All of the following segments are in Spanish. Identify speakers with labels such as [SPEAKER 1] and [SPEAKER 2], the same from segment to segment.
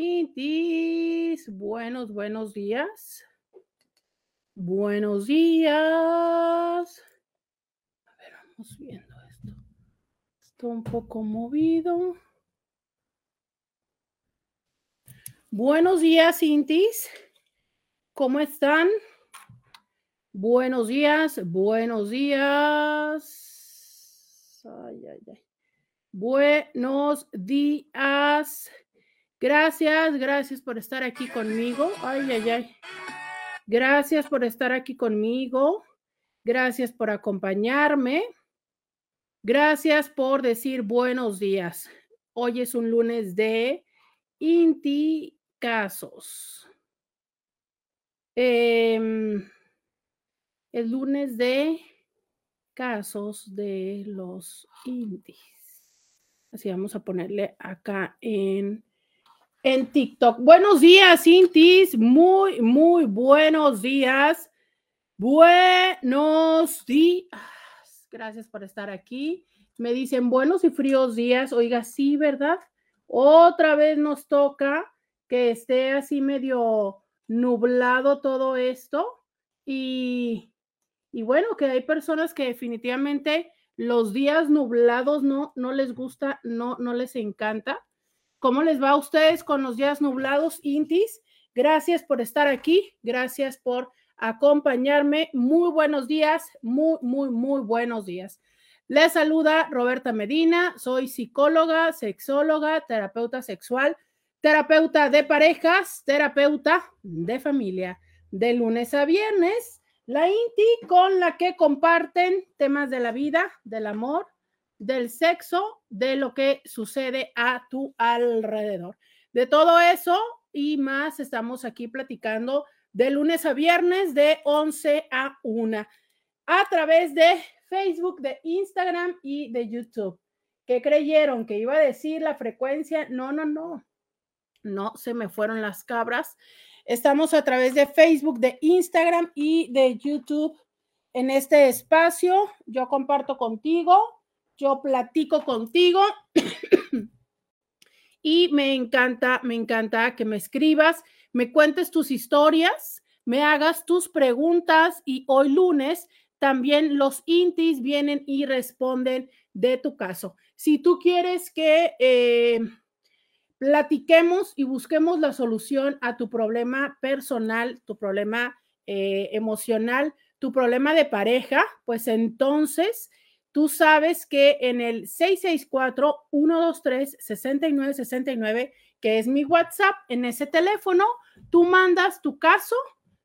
[SPEAKER 1] Intis, buenos, buenos días, buenos días. A ver, vamos viendo esto. Está un poco movido. Buenos días, Intis. ¿Cómo están? Buenos días, buenos días. Ay, ay, ay. Buenos días. Gracias, gracias por estar aquí conmigo. Ay, ay, ay. Gracias por estar aquí conmigo. Gracias por acompañarme. Gracias por decir buenos días. Hoy es un lunes de Inti Casos. Eh, el lunes de casos de los indies. Así vamos a ponerle acá en, en TikTok. Buenos días, Intis. Muy, muy buenos días. Buenos días. Gracias por estar aquí. Me dicen buenos y fríos días. Oiga, sí, ¿verdad? Otra vez nos toca que esté así medio nublado todo esto. Y, y bueno, que hay personas que definitivamente los días nublados no, no les gusta, no, no les encanta. ¿Cómo les va a ustedes con los días nublados, Intis? Gracias por estar aquí, gracias por acompañarme. Muy buenos días, muy, muy, muy buenos días. Les saluda Roberta Medina, soy psicóloga, sexóloga, terapeuta sexual, terapeuta de parejas, terapeuta de familia, de lunes a viernes la INTI con la que comparten temas de la vida, del amor, del sexo, de lo que sucede a tu alrededor. De todo eso y más estamos aquí platicando de lunes a viernes de 11 a 1 a través de Facebook, de Instagram y de YouTube. ¿Qué creyeron? ¿Que iba a decir la frecuencia? No, no, no. No, se me fueron las cabras. Estamos a través de Facebook, de Instagram y de YouTube en este espacio. Yo comparto contigo, yo platico contigo y me encanta, me encanta que me escribas, me cuentes tus historias, me hagas tus preguntas y hoy lunes también los intis vienen y responden de tu caso. Si tú quieres que... Eh, platiquemos y busquemos la solución a tu problema personal, tu problema eh, emocional, tu problema de pareja, pues entonces tú sabes que en el 664-123-6969, que es mi WhatsApp, en ese teléfono, tú mandas tu caso,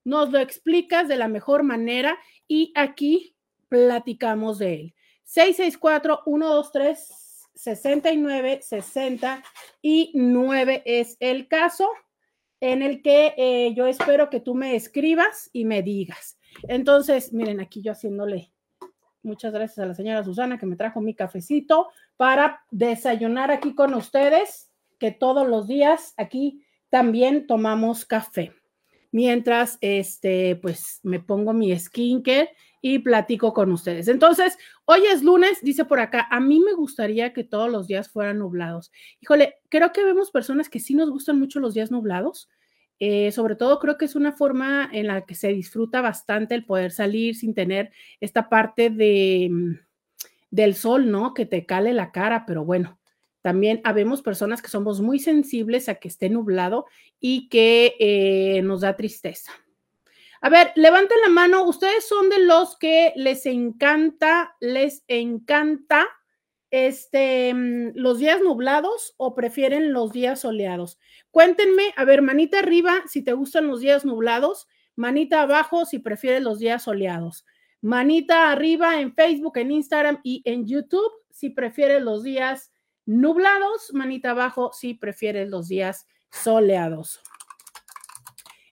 [SPEAKER 1] nos lo explicas de la mejor manera y aquí platicamos de él. 664-123. 69, 60 y 9 es el caso en el que eh, yo espero que tú me escribas y me digas. Entonces, miren, aquí yo haciéndole muchas gracias a la señora Susana que me trajo mi cafecito para desayunar aquí con ustedes, que todos los días aquí también tomamos café. Mientras, este, pues me pongo mi skincare y platico con ustedes. Entonces, hoy es lunes, dice por acá, a mí me gustaría que todos los días fueran nublados. Híjole, creo que vemos personas que sí nos gustan mucho los días nublados. Eh, sobre todo creo que es una forma en la que se disfruta bastante el poder salir sin tener esta parte de, mm, del sol, ¿no? Que te cale la cara, pero bueno, también habemos personas que somos muy sensibles a que esté nublado y que eh, nos da tristeza. A ver, levanten la mano. ¿Ustedes son de los que les encanta, les encanta este, mm, los días nublados o prefieren los días soleados? Cuéntenme, a ver, manita arriba si te gustan los días nublados, manita abajo si prefieres los días soleados. Manita arriba en Facebook, en Instagram y en YouTube si prefieres los días nublados, manita abajo si prefieres los días soleadoso.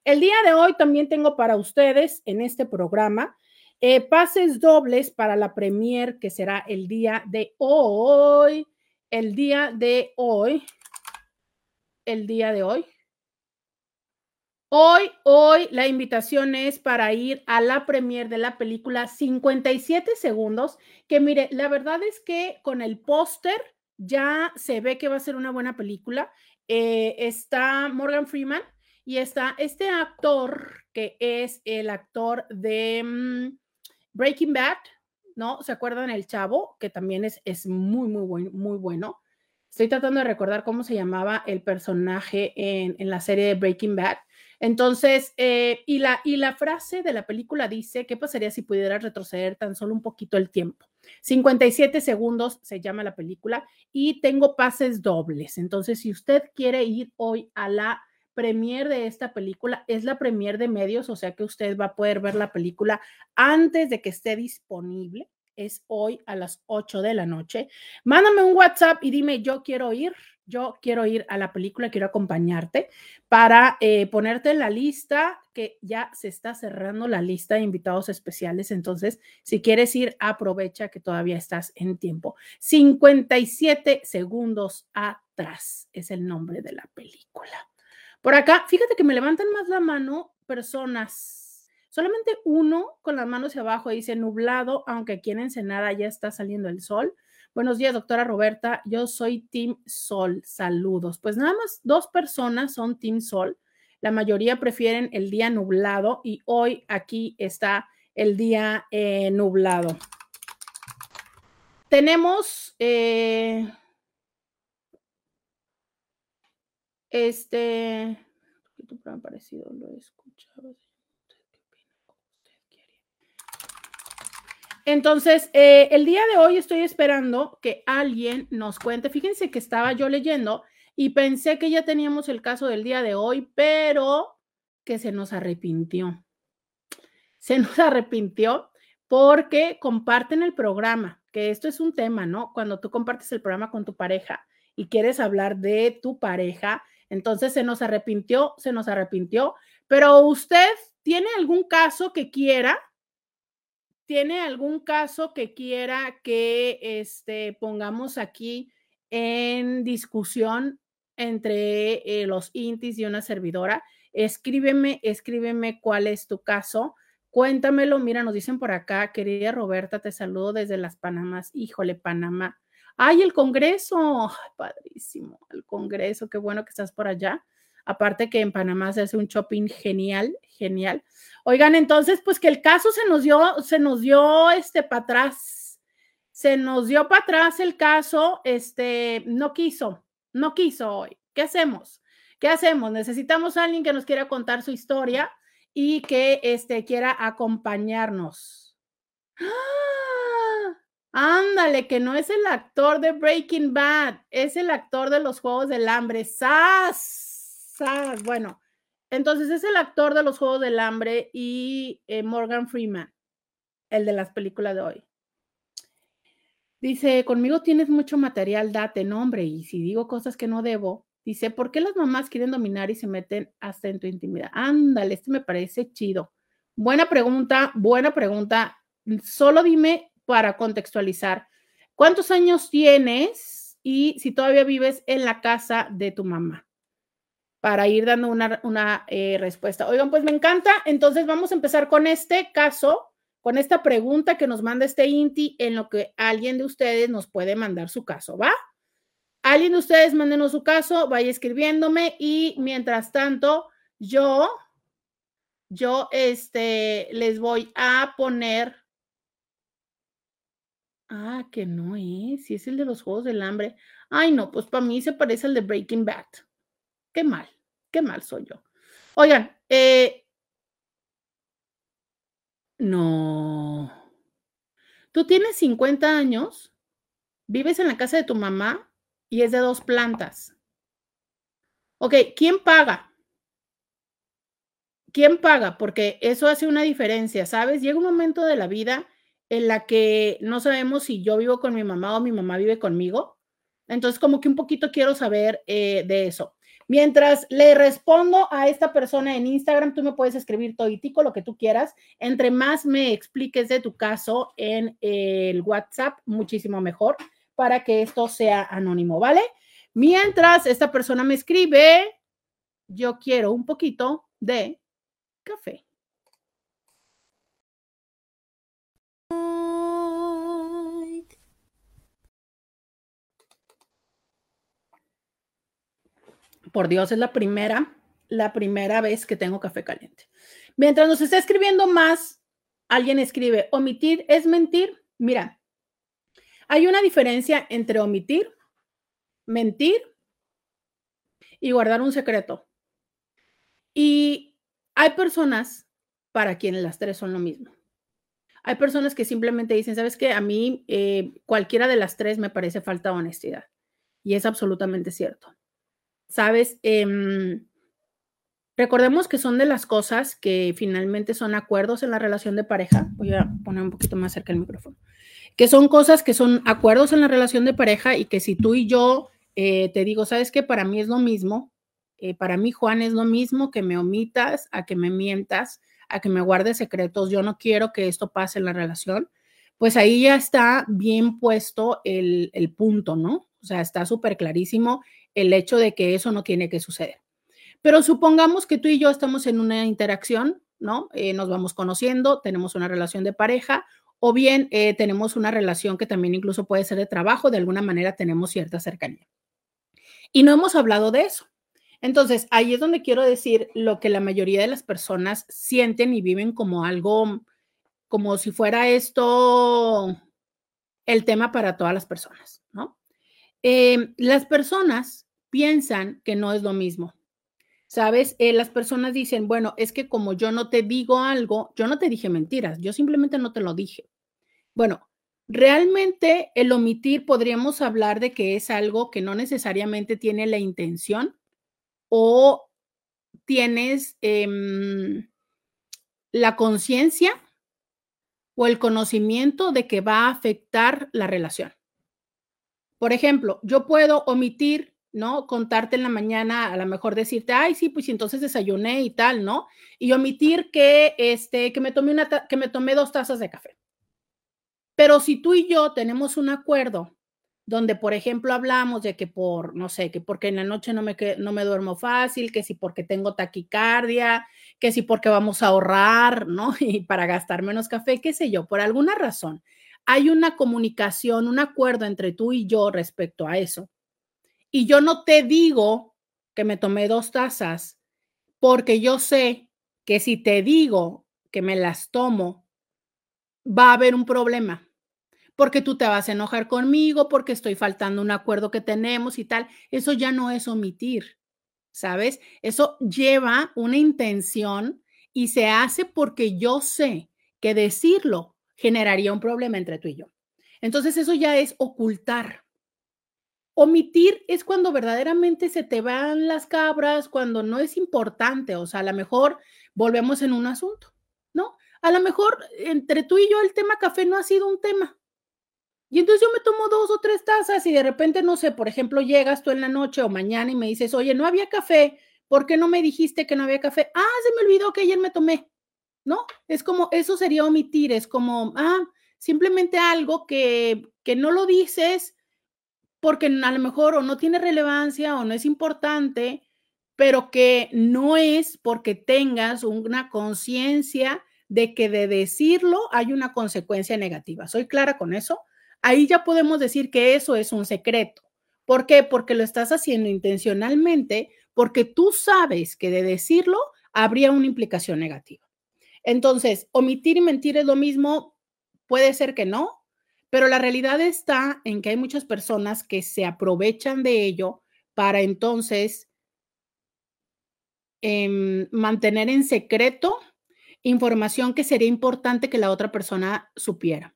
[SPEAKER 1] El día de hoy también tengo para ustedes en este programa eh, pases dobles para la premier que será el día de hoy. El día de hoy. El día de hoy. Hoy, hoy la invitación es para ir a la premier de la película 57 segundos, que mire, la verdad es que con el póster ya se ve que va a ser una buena película. Eh, está Morgan Freeman y está este actor que es el actor de mm, Breaking Bad, ¿no? ¿Se acuerdan el chavo? Que también es, es muy, muy, muy bueno. Estoy tratando de recordar cómo se llamaba el personaje en, en la serie de Breaking Bad entonces, eh, y, la, y la frase de la película dice, ¿qué pasaría si pudiera retroceder tan solo un poquito el tiempo? 57 segundos se llama la película y tengo pases dobles. Entonces, si usted quiere ir hoy a la premier de esta película, es la premier de medios, o sea que usted va a poder ver la película antes de que esté disponible. Es hoy a las 8 de la noche. Mándame un WhatsApp y dime, yo quiero ir yo quiero ir a la película, quiero acompañarte para eh, ponerte en la lista, que ya se está cerrando la lista de invitados especiales. Entonces, si quieres ir, aprovecha que todavía estás en tiempo. 57 segundos atrás es el nombre de la película. Por acá, fíjate que me levantan más la mano personas. Solamente uno con las manos hacia abajo dice nublado, aunque aquí en Ensenada ya está saliendo el sol. Buenos días, doctora Roberta. Yo soy Team Sol. Saludos. Pues nada más dos personas son Team Sol. La mayoría prefieren el día nublado y hoy aquí está el día eh, nublado. Tenemos eh, este, parecido lo escuchaba. Entonces, eh, el día de hoy estoy esperando que alguien nos cuente. Fíjense que estaba yo leyendo y pensé que ya teníamos el caso del día de hoy, pero que se nos arrepintió. Se nos arrepintió porque comparten el programa, que esto es un tema, ¿no? Cuando tú compartes el programa con tu pareja y quieres hablar de tu pareja, entonces se nos arrepintió, se nos arrepintió, pero usted tiene algún caso que quiera ¿Tiene algún caso que quiera que este, pongamos aquí en discusión entre eh, los intis y una servidora? Escríbeme, escríbeme cuál es tu caso. Cuéntamelo. Mira, nos dicen por acá, querida Roberta, te saludo desde las Panamas. Híjole, Panamá. ¡Ay, el Congreso! padrísimo, el Congreso, qué bueno que estás por allá. Aparte que en Panamá se hace un shopping genial, genial. Oigan, entonces, pues que el caso se nos dio, se nos dio este para atrás. Se nos dio para atrás el caso, este, no quiso, no quiso hoy. ¿Qué hacemos? ¿Qué hacemos? Necesitamos a alguien que nos quiera contar su historia y que este, quiera acompañarnos. ¡Ah! Ándale, que no es el actor de Breaking Bad, es el actor de los Juegos del Hambre. ¡Sas! Bueno, entonces es el actor de los Juegos del Hambre y eh, Morgan Freeman, el de las películas de hoy. Dice, conmigo tienes mucho material, date nombre. Y si digo cosas que no debo, dice, ¿por qué las mamás quieren dominar y se meten hasta en tu intimidad? Ándale, este me parece chido. Buena pregunta, buena pregunta. Solo dime para contextualizar, ¿cuántos años tienes y si todavía vives en la casa de tu mamá? para ir dando una, eh, respuesta. Oigan, pues me encanta. Entonces vamos a empezar con este caso, con esta pregunta que nos manda este Inti, en lo que alguien de ustedes nos puede mandar su caso, ¿va? Alguien de ustedes mándenos su caso, vaya escribiéndome y mientras tanto, yo, yo, este, les voy a poner. Ah, que no es, si es el de los Juegos del Hambre. Ay, no, pues para mí se parece al de Breaking Bad. Qué mal, qué mal soy yo. Oigan, eh, no. Tú tienes 50 años, vives en la casa de tu mamá y es de dos plantas. Ok, ¿quién paga? ¿Quién paga? Porque eso hace una diferencia, ¿sabes? Llega un momento de la vida en la que no sabemos si yo vivo con mi mamá o mi mamá vive conmigo. Entonces, como que un poquito quiero saber eh, de eso. Mientras le respondo a esta persona en Instagram, tú me puedes escribir toitico, lo que tú quieras. Entre más me expliques de tu caso en el WhatsApp, muchísimo mejor para que esto sea anónimo, ¿vale? Mientras esta persona me escribe, yo quiero un poquito de café. Por Dios, es la primera, la primera vez que tengo café caliente. Mientras nos está escribiendo más, alguien escribe, omitir es mentir. Mira, hay una diferencia entre omitir, mentir y guardar un secreto. Y hay personas para quienes las tres son lo mismo. Hay personas que simplemente dicen, ¿sabes qué? A mí eh, cualquiera de las tres me parece falta de honestidad. Y es absolutamente cierto. ¿Sabes? Em, recordemos que son de las cosas que finalmente son acuerdos en la relación de pareja. Voy a poner un poquito más cerca el micrófono. Que son cosas que son acuerdos en la relación de pareja y que si tú y yo eh, te digo, ¿sabes qué? Para mí es lo mismo. Eh, para mí, Juan, es lo mismo que me omitas, a que me mientas, a que me guardes secretos. Yo no quiero que esto pase en la relación. Pues ahí ya está bien puesto el, el punto, ¿no? O sea, está súper clarísimo el hecho de que eso no tiene que suceder. Pero supongamos que tú y yo estamos en una interacción, ¿no? Eh, nos vamos conociendo, tenemos una relación de pareja o bien eh, tenemos una relación que también incluso puede ser de trabajo, de alguna manera tenemos cierta cercanía. Y no hemos hablado de eso. Entonces, ahí es donde quiero decir lo que la mayoría de las personas sienten y viven como algo, como si fuera esto el tema para todas las personas, ¿no? Em, las personas piensan que no es lo mismo. ¿Sabes? Eh, las personas dicen, bueno, es que como yo no te digo algo, yo no te dije mentiras, yo simplemente no te lo dije. Bueno, realmente el omitir podríamos hablar de que es algo que no necesariamente tiene la intención o tienes em, la conciencia o el conocimiento de que va a afectar la relación. Por ejemplo, yo puedo omitir, ¿no? Contarte en la mañana, a lo mejor decirte, ay, sí, pues entonces desayuné y tal, ¿no? Y omitir que, este, que me tomé una, que me tomé dos tazas de café. Pero si tú y yo tenemos un acuerdo donde, por ejemplo, hablamos de que por, no sé, que porque en la noche no me, no me duermo fácil, que si porque tengo taquicardia, que si porque vamos a ahorrar, ¿no? Y para gastar menos café, qué sé yo, por alguna razón hay una comunicación, un acuerdo entre tú y yo respecto a eso. Y yo no te digo que me tomé dos tazas, porque yo sé que si te digo que me las tomo, va a haber un problema, porque tú te vas a enojar conmigo, porque estoy faltando un acuerdo que tenemos y tal. Eso ya no es omitir, ¿sabes? Eso lleva una intención y se hace porque yo sé que decirlo generaría un problema entre tú y yo. Entonces eso ya es ocultar. Omitir es cuando verdaderamente se te van las cabras, cuando no es importante, o sea, a lo mejor volvemos en un asunto, ¿no? A lo mejor entre tú y yo el tema café no ha sido un tema. Y entonces yo me tomo dos o tres tazas y de repente, no sé, por ejemplo, llegas tú en la noche o mañana y me dices, oye, no había café, ¿por qué no me dijiste que no había café? Ah, se me olvidó que ayer me tomé. ¿no? Es como, eso sería omitir, es como, ah, simplemente algo que, que no lo dices porque a lo mejor o no tiene relevancia o no es importante, pero que no es porque tengas una conciencia de que de decirlo hay una consecuencia negativa. ¿Soy clara con eso? Ahí ya podemos decir que eso es un secreto. ¿Por qué? Porque lo estás haciendo intencionalmente, porque tú sabes que de decirlo habría una implicación negativa. Entonces, omitir y mentir es lo mismo, puede ser que no, pero la realidad está en que hay muchas personas que se aprovechan de ello para entonces em, mantener en secreto información que sería importante que la otra persona supiera.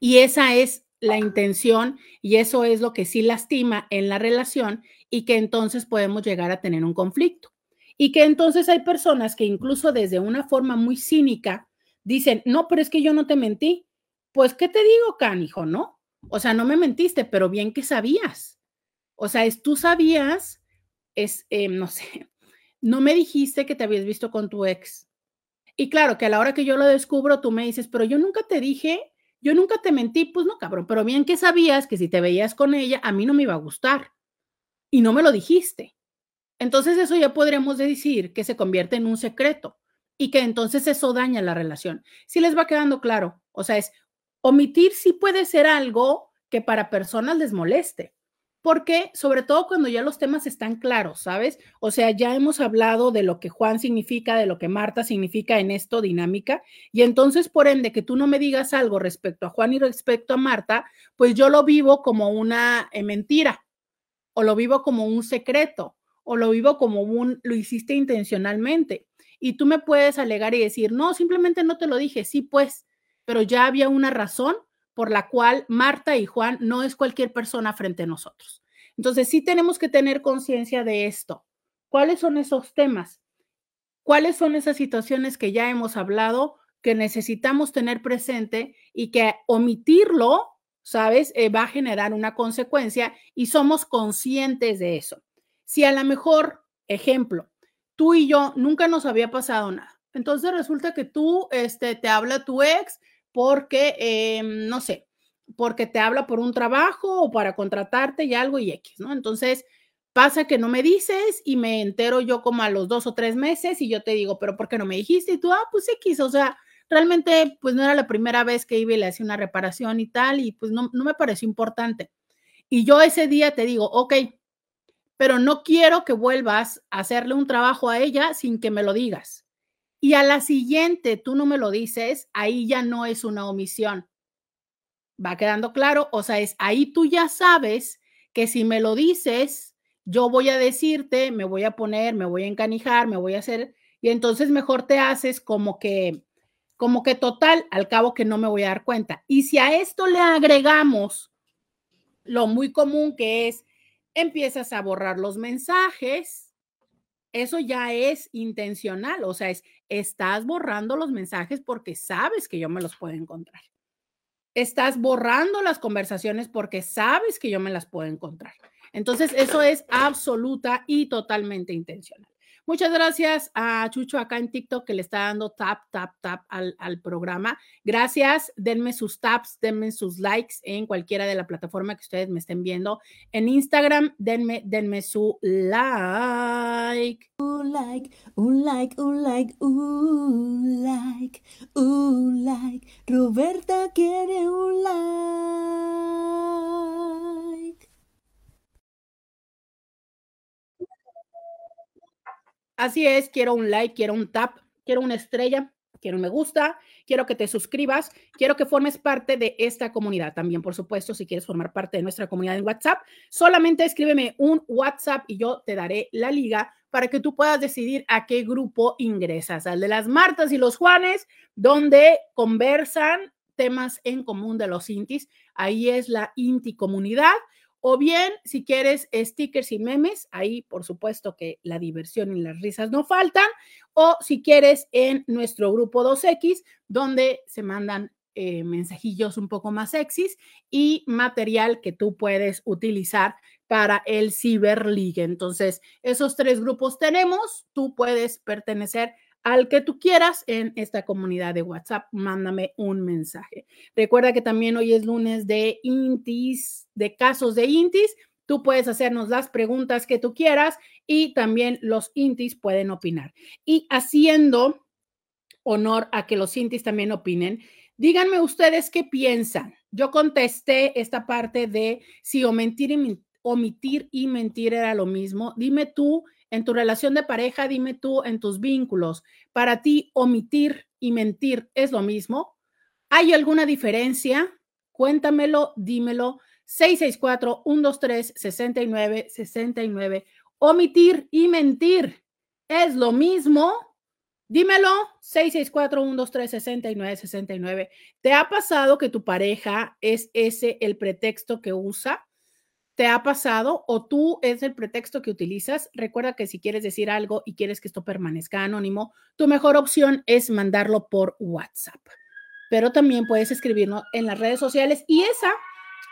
[SPEAKER 1] Y esa es la intención y eso es lo que sí lastima en la relación y que entonces podemos llegar a tener un conflicto. Y que entonces hay personas que incluso desde una forma muy cínica dicen, no, pero es que yo no te mentí. Pues, ¿qué te digo, canijo? No. O sea, no me mentiste, pero bien que sabías. O sea, es, tú sabías es, eh, no sé, no me dijiste que te habías visto con tu ex. Y claro, que a la hora que yo lo descubro, tú me dices, pero yo nunca te dije, yo nunca te mentí, pues no, cabrón, pero bien que sabías que si te veías con ella, a mí no me iba a gustar. Y no me lo dijiste. Entonces eso ya podríamos decir que se convierte en un secreto y que entonces eso daña la relación. Si les va quedando claro, o sea, es omitir sí puede ser algo que para personas les moleste, porque sobre todo cuando ya los temas están claros, ¿sabes? O sea, ya hemos hablado de lo que Juan significa, de lo que Marta significa en esto dinámica, y entonces por ende que tú no me digas algo respecto a Juan y respecto a Marta, pues yo lo vivo como una eh, mentira o lo vivo como un secreto o lo vivo como un lo hiciste intencionalmente. Y tú me puedes alegar y decir, no, simplemente no te lo dije, sí, pues, pero ya había una razón por la cual Marta y Juan no es cualquier persona frente a nosotros. Entonces, sí tenemos que tener conciencia de esto. ¿Cuáles son esos temas? ¿Cuáles son esas situaciones que ya hemos hablado que necesitamos tener presente y que omitirlo, sabes, eh, va a generar una consecuencia y somos conscientes de eso? Si a lo mejor, ejemplo, tú y yo nunca nos había pasado nada, entonces resulta que tú, este, te habla tu ex porque, em, no sé, porque te habla por un trabajo o para contratarte y algo y X, ¿no? Entonces, pasa que no me dices y me entero yo como a los dos o tres meses y yo te digo, pero ¿por qué no me dijiste? Y tú, ah, pues X, o sea, realmente pues no era la primera vez que iba y le hacía una reparación y tal y pues no, no me pareció importante. Y yo ese día te digo, ok, pero no quiero que vuelvas a hacerle un trabajo a ella sin que me lo digas y a la siguiente tú no me lo dices, ahí ya no es una omisión. ¿Va quedando claro? O sea, es ahí tú ya sabes que si me lo dices, yo voy a decirte, me voy a poner, me voy a encanijar, me voy a hacer, y entonces mejor te haces como que, como que total, al cabo que no me voy a dar cuenta. Y si a esto le agregamos lo muy común que es, empiezas a borrar los mensajes, eso ya es intencional, o sea, es, estás borrando los mensajes porque sabes que yo me los puedo encontrar. Estás borrando las conversaciones porque sabes que yo me las puedo encontrar. Entonces, eso es absoluta y totalmente intencional. Muchas gracias a Chucho acá en TikTok que le está dando tap, tap, tap al, programa. Gracias. Denme sus taps, denme sus likes en cualquiera de la plataforma que ustedes me estén viendo. En Instagram, denme, denme su like. Un like, un like, un like, un like, un like. Roberta quiere un like. Así es, quiero un like, quiero un tap, quiero una estrella, quiero un me gusta, quiero que te suscribas, quiero que formes parte de esta comunidad. También, por supuesto, si quieres formar parte de nuestra comunidad en WhatsApp, solamente escríbeme un WhatsApp y yo te daré la liga para que tú puedas decidir a qué grupo ingresas, al de las Martas y los Juanes, donde conversan temas en común de los intis. Ahí es la Inti comunidad o bien, si quieres stickers y memes, ahí por supuesto que la diversión y las risas no faltan. O si quieres en nuestro grupo 2X, donde se mandan eh, mensajillos un poco más sexys y material que tú puedes utilizar para el Ciberligue. Entonces, esos tres grupos tenemos. Tú puedes pertenecer al que tú quieras en esta comunidad de WhatsApp, mándame un mensaje. Recuerda que también hoy es lunes de Intis, de casos de Intis. Tú puedes hacernos las preguntas que tú quieras y también los Intis pueden opinar. Y haciendo honor a que los Intis también opinen, díganme ustedes qué piensan. Yo contesté esta parte de si omitir y, omitir y mentir era lo mismo. Dime tú en tu relación de pareja, dime tú en tus vínculos, para ti omitir y mentir es lo mismo. ¿Hay alguna diferencia? Cuéntamelo, dímelo. 664-123-6969. Omitir y mentir es lo mismo. Dímelo, 664-123-6969. ¿Te ha pasado que tu pareja es ese el pretexto que usa? ¿Te ha pasado o tú es el pretexto que utilizas? Recuerda que si quieres decir algo y quieres que esto permanezca anónimo, tu mejor opción es mandarlo por WhatsApp. Pero también puedes escribirnos en las redes sociales y esa,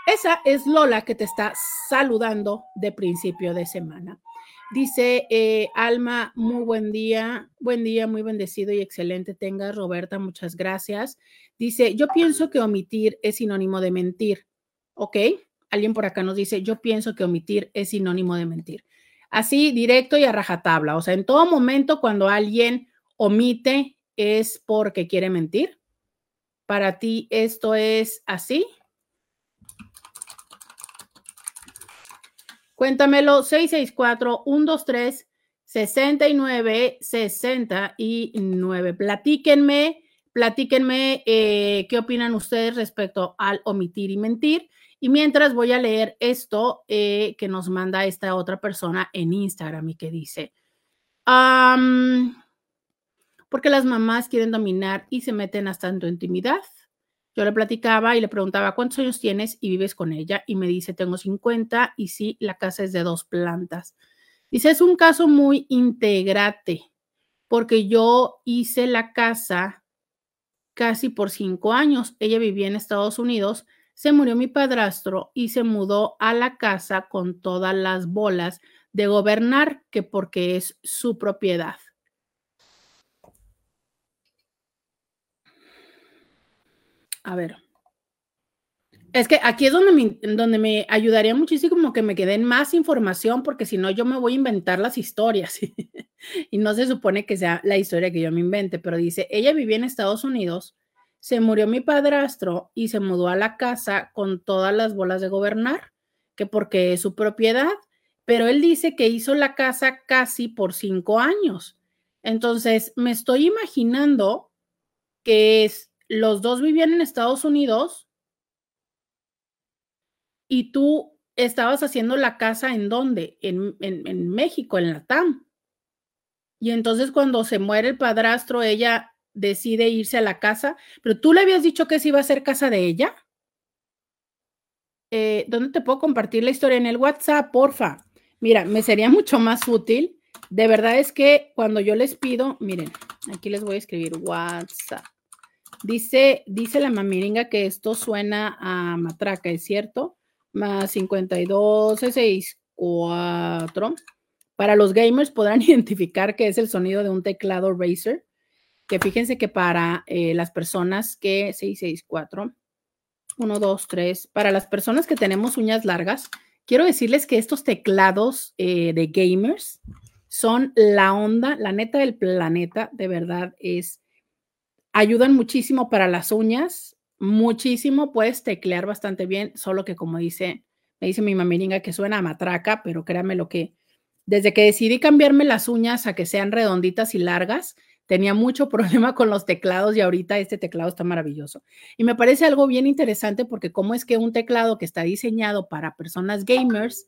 [SPEAKER 1] esa es Lola que te está saludando de principio de semana. Dice eh, Alma, muy buen día, buen día, muy bendecido y excelente tengas, Roberta, muchas gracias. Dice, yo pienso que omitir es sinónimo de mentir, ¿ok? Alguien por acá nos dice, yo pienso que omitir es sinónimo de mentir. Así, directo y a rajatabla, o sea, en todo momento cuando alguien omite es porque quiere mentir. Para ti esto es así. Cuéntamelo 664-123-6969. Platíquenme, platíquenme eh, qué opinan ustedes respecto al omitir y mentir. Y mientras voy a leer esto eh, que nos manda esta otra persona en Instagram y que dice, porque las mamás quieren dominar y se meten hasta en tu intimidad. Yo le platicaba y le preguntaba, ¿cuántos años tienes y vives con ella? Y me dice, tengo 50 y sí, la casa es de dos plantas. Dice, es un caso muy integrate, porque yo hice la casa casi por cinco años. Ella vivía en Estados Unidos, se murió mi padrastro y se mudó a la casa con todas las bolas de gobernar, que porque es su propiedad. A ver. Es que aquí es donde me, donde me ayudaría muchísimo que me queden más información, porque si no, yo me voy a inventar las historias. y no se supone que sea la historia que yo me invente, pero dice, ella vivía en Estados Unidos, se murió mi padrastro y se mudó a la casa con todas las bolas de gobernar, que porque es su propiedad, pero él dice que hizo la casa casi por cinco años. Entonces, me estoy imaginando que los dos vivían en Estados Unidos y tú estabas haciendo la casa en dónde? En, en, México, en la TAM. Y entonces cuando se muere el padrastro, ella decide irse a la casa, pero tú le habías dicho que se iba a ser casa de ella. Eh, ¿Dónde te puedo compartir la historia? En el WhatsApp, porfa. Mira, me sería mucho más útil. De verdad es que cuando yo les pido, miren, aquí les voy a escribir WhatsApp. Dice, dice la mamiringa que esto suena a matraca, ¿es cierto? Más 52, 64. Para los gamers podrán identificar que es el sonido de un teclado Razer. Que fíjense que para eh, las personas que 664, 1, 2, 3, para las personas que tenemos uñas largas, quiero decirles que estos teclados eh, de gamers son la onda, la neta del planeta, de verdad es Ayudan muchísimo para las uñas, muchísimo, puedes teclear bastante bien, solo que como dice, me dice mi mamiringa que suena a matraca, pero créame lo que, desde que decidí cambiarme las uñas a que sean redonditas y largas, tenía mucho problema con los teclados y ahorita este teclado está maravilloso. Y me parece algo bien interesante porque cómo es que un teclado que está diseñado para personas gamers,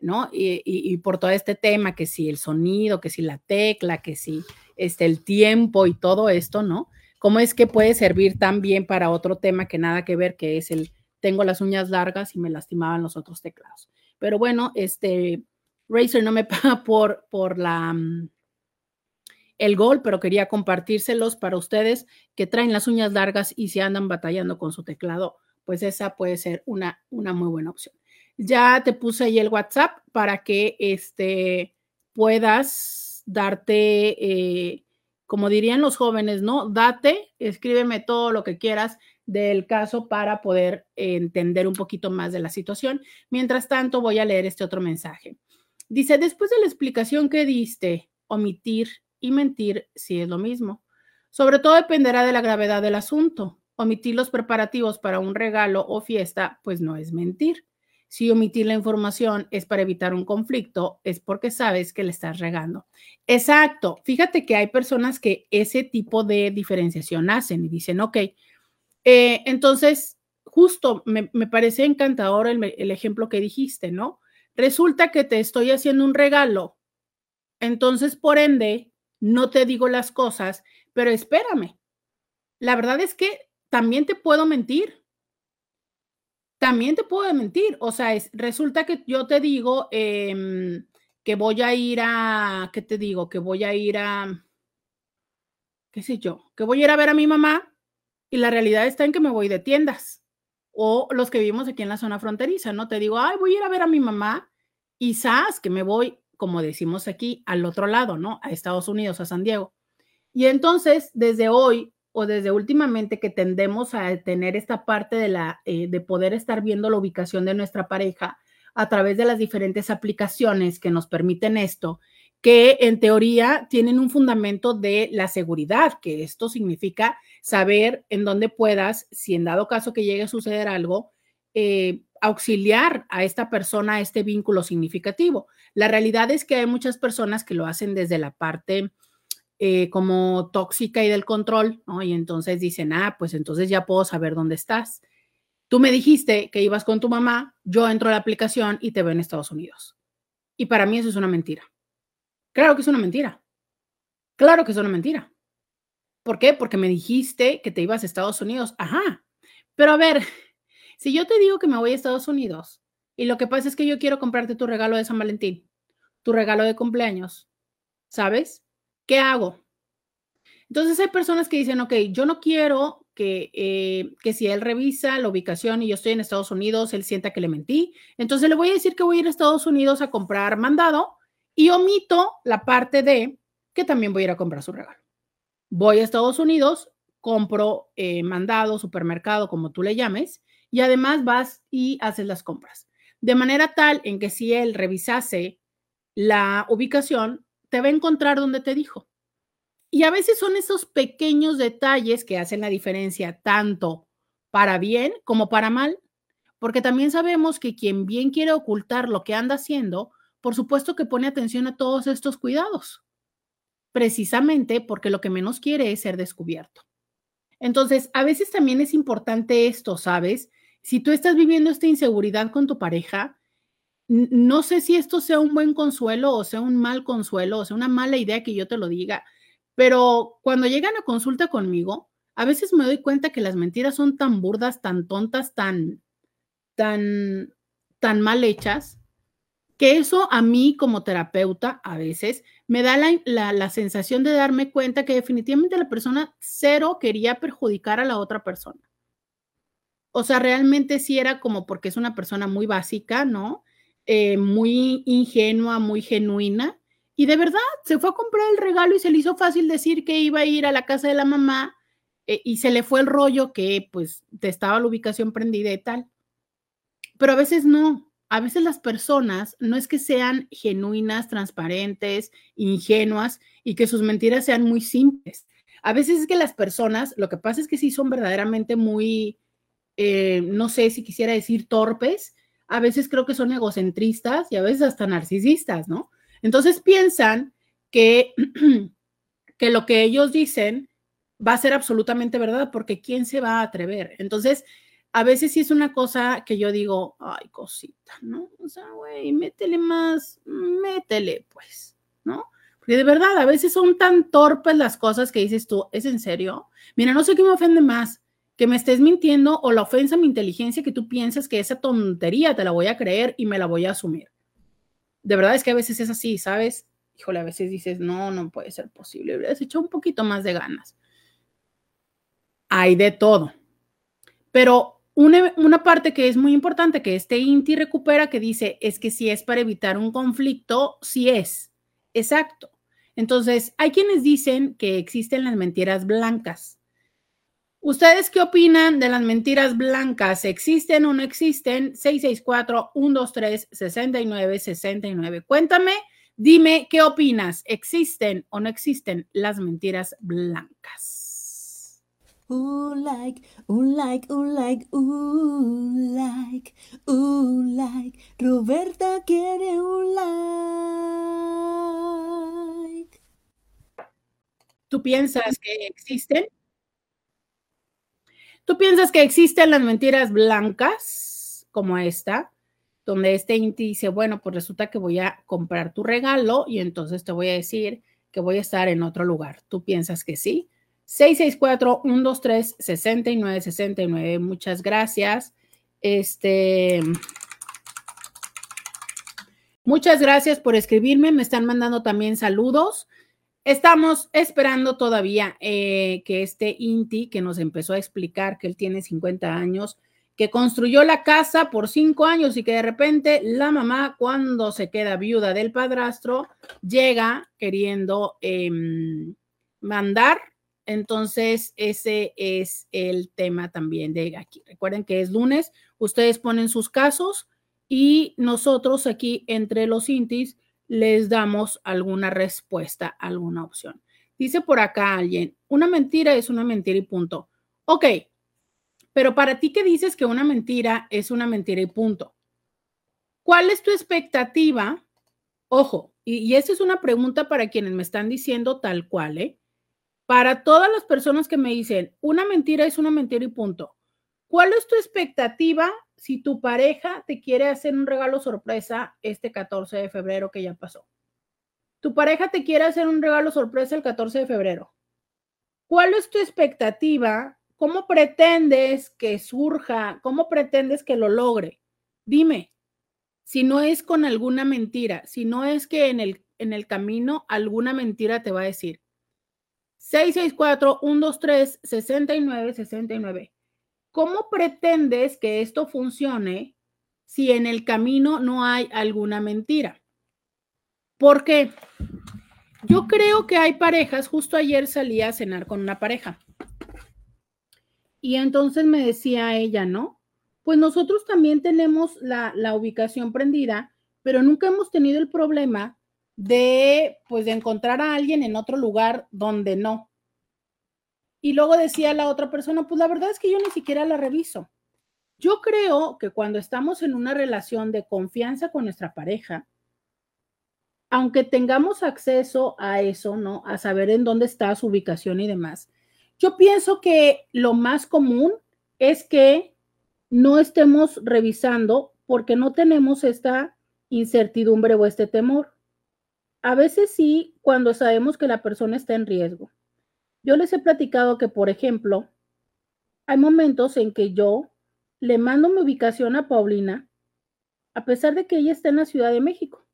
[SPEAKER 1] ¿no? Y, por todo este tema, que si el sonido, que si la tecla, que si este, el tiempo y todo esto, ¿no? cómo es que puede servir también para otro tema que nada que ver, que es el tengo las uñas largas y me lastimaban los otros teclados. Pero bueno, este Razer no me paga por, por la mm, el gol, pero quería compartírselos para ustedes que traen las uñas largas y se andan batallando con su teclado, pues esa puede ser una, una muy buena opción. Ya te puse ahí el WhatsApp para que este, puedas darte eh, como dirían los jóvenes, ¿no? Date, escríbeme todo lo que quieras del caso para poder entender un poquito más de la situación. Mientras tanto, voy a leer este otro mensaje. Dice, después de la explicación que diste, omitir y mentir sí es lo mismo. Sobre todo dependerá de la gravedad del asunto. Omitir los preparativos para un regalo o fiesta, pues no es mentir. Si omitir la información es para evitar un conflicto, es porque sabes que le estás regando. Exacto. Fíjate que hay personas que ese tipo de diferenciación hacen y dicen, ok, eh, entonces, justo me, parece encantador el, el ejemplo que dijiste, ¿no? Resulta que te estoy haciendo un regalo, entonces, por ende, no te digo las cosas, pero espérame. La verdad es que también te puedo mentir también te puedo mentir. O sea, es, resulta que yo te digo em, que voy a ir a, ¿qué te digo? Que voy a ir a, qué sé yo, que voy a ir a ver a mi mamá y la realidad está en que me voy de tiendas. O los que vivimos aquí en la zona fronteriza, ¿no? Te digo, ay, voy a ir a ver a mi mamá y sabes que me voy como decimos aquí, al otro lado, ¿no? A Estados Unidos, a San Diego. Y entonces, desde hoy o desde últimamente que tendemos a tener esta parte de la eh, de poder estar viendo la ubicación de nuestra pareja a través de las diferentes aplicaciones que nos permiten esto, que en teoría tienen un fundamento de la seguridad, que esto significa saber en dónde puedas, si en dado caso que llegue a suceder algo, eh, auxiliar a esta persona a este vínculo significativo. La realidad es que hay muchas personas que lo hacen desde la parte eh, como tóxica y del control, ¿no? Y entonces dicen, ah, pues entonces ya puedo saber dónde estás. Tú me dijiste que ibas con tu mamá, yo entro a la aplicación y te veo en Estados Unidos. Y para mí eso es una mentira. Claro que es una mentira. Claro que es una mentira. ¿Por qué? Porque me dijiste que te ibas a Estados Unidos. Ajá. Pero a ver, si yo te digo que me voy a Estados Unidos y lo que pasa es que yo quiero comprarte tu regalo de San Valentín, tu regalo de cumpleaños, ¿sabes? ¿Qué hago? Entonces hay personas que dicen, ok, yo no quiero que, eh, que si él revisa la ubicación y yo estoy en Estados Unidos, él sienta que le mentí. Entonces le voy a decir que voy a ir a Estados Unidos a comprar mandado y omito la parte de que también voy a ir a comprar su regalo. Voy a Estados Unidos, compro eh, mandado, supermercado, como tú le llames, y además vas y haces las compras. De manera tal en que si él revisase la ubicación, te va a encontrar donde te dijo. Y a veces son esos pequeños detalles que hacen la diferencia tanto para bien como para mal, porque también sabemos que quien bien quiere ocultar lo que anda haciendo, por supuesto que pone atención a todos estos cuidados, precisamente porque lo que menos quiere es ser descubierto. Entonces, a veces también es importante esto, ¿sabes? Si tú estás viviendo esta inseguridad con tu pareja, no sé si esto sea un buen consuelo o sea un mal consuelo, o sea una mala idea que yo te lo diga, pero cuando llegan a consulta conmigo, a veces me doy cuenta que las mentiras son tan burdas, tan tontas, tan, tan, tan mal hechas, que eso a mí como terapeuta a veces me da la, la, sensación de darme cuenta que definitivamente la persona cero quería perjudicar a la otra persona. O sea, realmente sí era como porque es una persona muy básica, ¿no? Eh, muy ingenua, muy genuina, y de verdad, se fue a comprar el regalo y se le hizo fácil decir que iba a ir a la casa de la mamá eh, y se le fue el rollo que pues te estaba la ubicación prendida y tal. Pero a veces no, a veces las personas no es que sean genuinas, transparentes, ingenuas y que sus mentiras sean muy simples. A veces es que las personas, lo que pasa es que sí son verdaderamente muy, eh, no sé si quisiera decir torpes, a veces creo que son egocentristas y a veces hasta narcisistas, ¿no? Entonces piensan que, que lo que ellos dicen va a ser absolutamente verdad, porque ¿quién se va a atrever? Entonces, a veces sí es una cosa que yo digo, ay, cosita, ¿no? O sea, güey, métele más, métele, pues, ¿no? Porque de verdad, a veces son tan torpes las cosas que dices tú, ¿es en serio? Mira, no sé qué me ofende más, que me estés mintiendo o la ofensa a mi inteligencia que tú piensas que esa tontería te la voy a creer y me la voy a asumir de verdad es que a veces es así, ¿sabes? Híjole, a veces dices, no, no puede ser posible, hubieras hecho un poquito más de ganas. Hay de todo. Pero una, una, parte que es muy importante que este INTI recupera que dice es que si es para evitar un conflicto, sí es. Exacto. Entonces, hay quienes dicen que existen las mentiras blancas. ¿Ustedes qué opinan de las mentiras blancas? ¿Existen o no existen? 664-123-6969. Cuéntame, dime qué opinas. ¿Existen o no existen las mentiras blancas?
[SPEAKER 2] Un like, un like, un like, un like, un like. Roberta quiere un like.
[SPEAKER 1] ¿Tú piensas que existen? ¿Tú piensas que existen las mentiras blancas como esta? Donde este Inti dice, bueno, pues resulta que voy a comprar tu regalo y entonces te voy a decir que voy a estar en otro lugar. ¿Tú piensas que sí? 664-123-6969. Muchas gracias. Este. Muchas gracias por escribirme. Me están mandando también saludos. Estamos esperando todavía eh, que este Inti, que nos empezó a explicar que él tiene 50 años que construyó la casa por cinco años y que de repente la mamá, cuando se queda viuda del padrastro, llega queriendo em, mandar. Entonces, ese es el tema también de aquí. Recuerden que es lunes, ustedes ponen sus casos y nosotros aquí entre los intis les damos alguna respuesta, alguna opción. Dice por acá alguien, una mentira es una mentira y punto. Ok, pero para ti que dices que una mentira es una mentira y punto. ¿Cuál es tu expectativa? Ojo, y, y es una pregunta para quienes me están diciendo tal cual, ¿eh? Para todas las personas que me dicen, una mentira es una mentira y punto. ¿Cuál es tu expectativa si tu pareja te quiere hacer un regalo sorpresa este 14 de febrero que ya pasó? Tu pareja te quiere hacer un regalo sorpresa el 14 de febrero. ¿Cuál es tu expectativa ¿Cómo pretendes que surja? ¿Cómo pretendes que lo logre? Dime, si no es con alguna mentira, si no es que en el, en el camino alguna mentira te va a decir. 664-123-6969. ¿Cómo pretendes que esto funcione si en el camino no hay alguna mentira? Porque yo creo que hay parejas, justo ayer salí a cenar con una pareja y entonces me decía ella, ¿no? Pues nosotros también tenemos la, ubicación prendida, pero nunca hemos tenido el problema de, pues, de encontrar a alguien en otro lugar donde no. Y luego decía la otra persona, pues la verdad es que yo ni siquiera la reviso. Yo creo que cuando estamos en una relación de confianza con nuestra pareja, aunque tengamos acceso a eso, ¿no? A saber en dónde está su ubicación y demás, yo pienso que lo más común es que no estemos revisando porque no tenemos esta incertidumbre o este temor. A veces sí, cuando sabemos que la persona está en riesgo. Yo les he platicado que, por ejemplo, hay momentos en que yo le mando mi ubicación a Paulina, a pesar de que ella está en la Ciudad de México.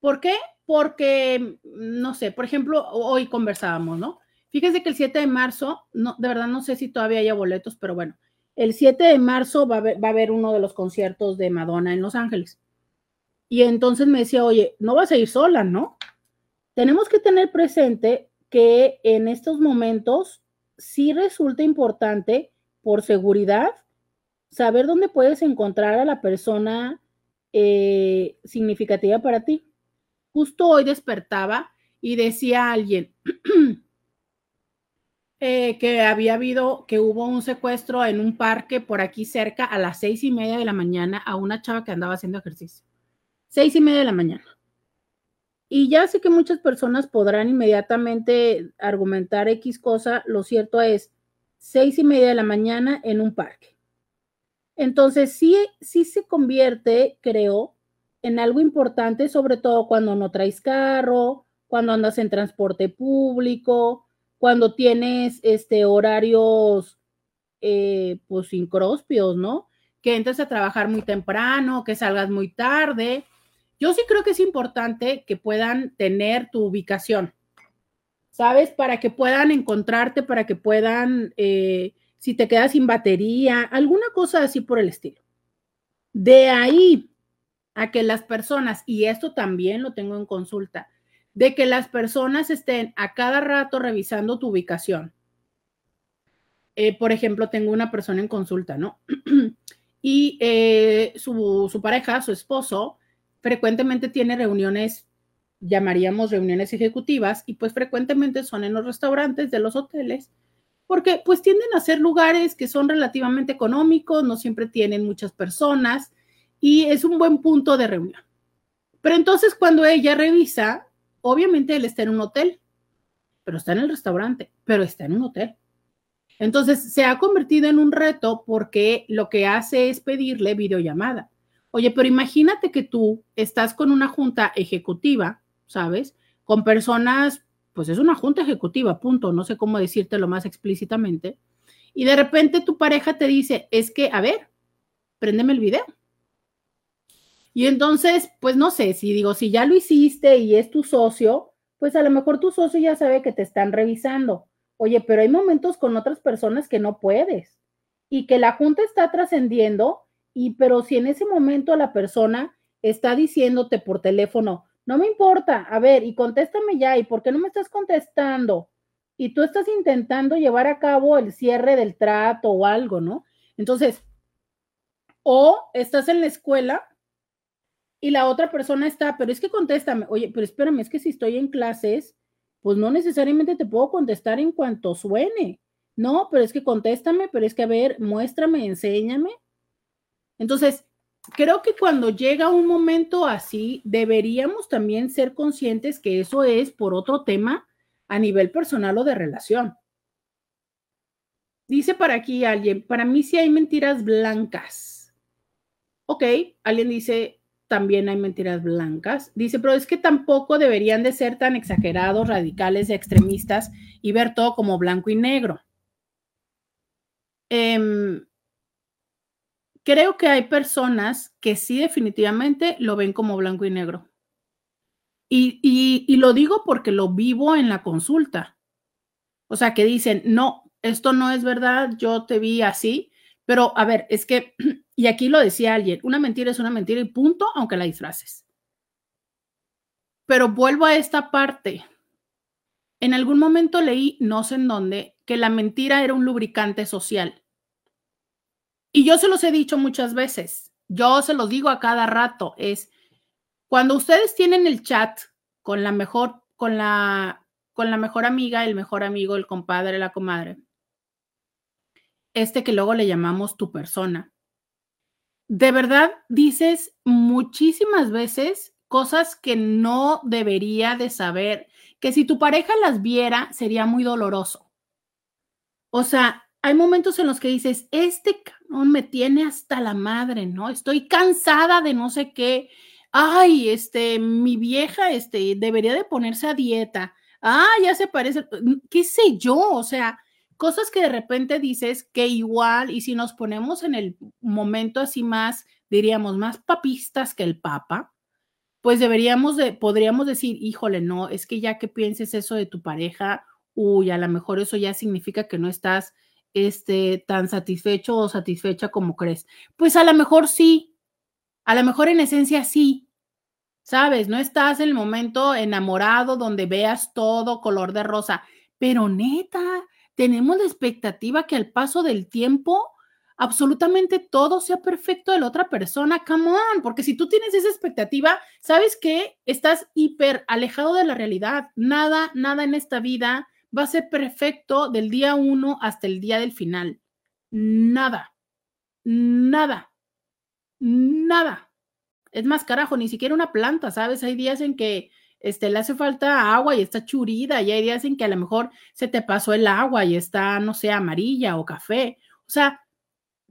[SPEAKER 1] ¿Por qué? Porque, no sé, por ejemplo, hoy conversábamos, ¿no? Fíjense que el 7 de marzo, no, de verdad no sé si todavía haya boletos, pero bueno, el 7 de marzo va a, haber, uno de los conciertos de Madonna en Los Ángeles. Y entonces me decía, oye, no vas a ir sola, ¿no? Tenemos que tener presente que en estos momentos sí resulta importante, por seguridad, saber dónde puedes encontrar a la persona eh, significativa para ti. Justo hoy despertaba y decía alguien, Eh, que había habido, que hubo un secuestro en un parque por aquí cerca a las seis y media de la mañana a una chava que andaba haciendo ejercicio. Seis y media de la mañana. Y ya sé que muchas personas podrán inmediatamente argumentar X cosa, lo cierto es seis y media de la mañana en un parque. Entonces, sí, sí se convierte, creo, en algo importante, sobre todo cuando no traes carro, cuando andas en transporte público, cuando tienes este, horarios eh, pues incrospios, ¿no? Que entres a trabajar muy temprano, que salgas muy tarde. Yo sí creo que es importante que puedan tener tu ubicación, ¿sabes? Para que puedan encontrarte, para que puedan, eh, si te quedas sin batería, alguna cosa así por el estilo. De ahí a que las personas, y esto también lo tengo en consulta, de que las personas estén a cada rato revisando tu ubicación. Eh, por ejemplo, tengo una persona en consulta, ¿no? y eh, su, su pareja, su esposo, frecuentemente tiene reuniones, llamaríamos reuniones ejecutivas, y pues frecuentemente son en los restaurantes de los hoteles, porque pues tienden a ser lugares que son relativamente económicos, no siempre tienen muchas personas, y es un buen punto de reunión. Pero entonces cuando ella revisa obviamente él está en un hotel, pero está en el restaurante, pero está en un hotel. Entonces se ha convertido en un reto porque lo que hace es pedirle videollamada. Oye, pero imagínate que tú estás con una junta ejecutiva, ¿sabes? Con personas, pues es una junta ejecutiva, punto, no sé cómo decírtelo más explícitamente. Y de repente tu pareja te dice, es que, a ver, préndeme el video. Y entonces, pues no sé, si digo, si ya lo hiciste y es tu socio, pues a lo mejor tu socio ya sabe que te están revisando. Oye, pero hay momentos con otras personas que no puedes. y que la junta está trascendiendo, y pero si en ese momento la persona está diciéndote por teléfono, no me importa, a ver, y contéstame ya, ¿y por qué no me estás contestando? Y tú estás intentando llevar a cabo el cierre del trato o algo, ¿no? Entonces, o estás en la escuela y la otra persona está, pero es que contéstame, oye, pero espérame, es que si estoy en clases, pues no necesariamente te puedo contestar en cuanto suene. No, pero es que contéstame, pero es que a ver, muéstrame, enséñame. Entonces, creo que cuando llega un momento así, deberíamos también ser conscientes que eso es por otro tema a nivel personal o de relación. Dice para aquí alguien, para mí sí hay mentiras blancas. Ok, alguien dice, también hay mentiras blancas. Dice, pero es que tampoco deberían de ser tan exagerados, radicales, extremistas y ver todo como blanco y negro. Em, creo que hay personas que sí definitivamente lo ven como blanco y negro. Y, y, lo digo porque lo vivo en la consulta. O sea, que dicen, no, esto no es verdad, yo te vi así, pero a ver, es que, y aquí lo decía alguien, una mentira es una mentira y punto, aunque la disfraces. Pero vuelvo a esta parte. En algún momento leí, no sé en dónde, que la mentira era un lubricante social. Y yo se los he dicho muchas veces, yo se los digo a cada rato, es cuando ustedes tienen el chat con la mejor, con la, con la mejor amiga, el mejor amigo, el compadre, la comadre, este que luego le llamamos tu persona, de verdad dices muchísimas veces cosas que no debería de saber, que si tu pareja las viera sería muy doloroso. O sea, hay momentos en los que dices, este cabrón me tiene hasta la madre, ¿no? Estoy cansada de no sé qué. Ay, este, mi vieja, este, debería de ponerse a dieta. Ah, ya se parece, qué sé yo, o sea, cosas que de repente dices que igual, y si nos ponemos en el momento así más, diríamos, más papistas que el papa, pues deberíamos de, podríamos decir, híjole, no, es que ya que pienses eso de tu pareja, uy, a lo mejor eso ya significa que no estás este, tan satisfecho o satisfecha como crees. Pues a lo mejor sí, a lo mejor en esencia sí, ¿sabes? No estás en el momento enamorado donde veas todo color de rosa, pero neta, tenemos la expectativa que al paso del tiempo absolutamente todo sea perfecto de la otra persona, come on, porque si tú tienes esa expectativa, sabes que estás hiper alejado de la realidad. Nada, nada en esta vida va a ser perfecto del día uno hasta el día del final. Nada, nada, nada. Es más, carajo, ni siquiera una planta, ¿sabes? Hay días en que este, le hace falta agua y está churida, y hay días en que a lo mejor se te pasó el agua y está, no sé, amarilla o café. O sea,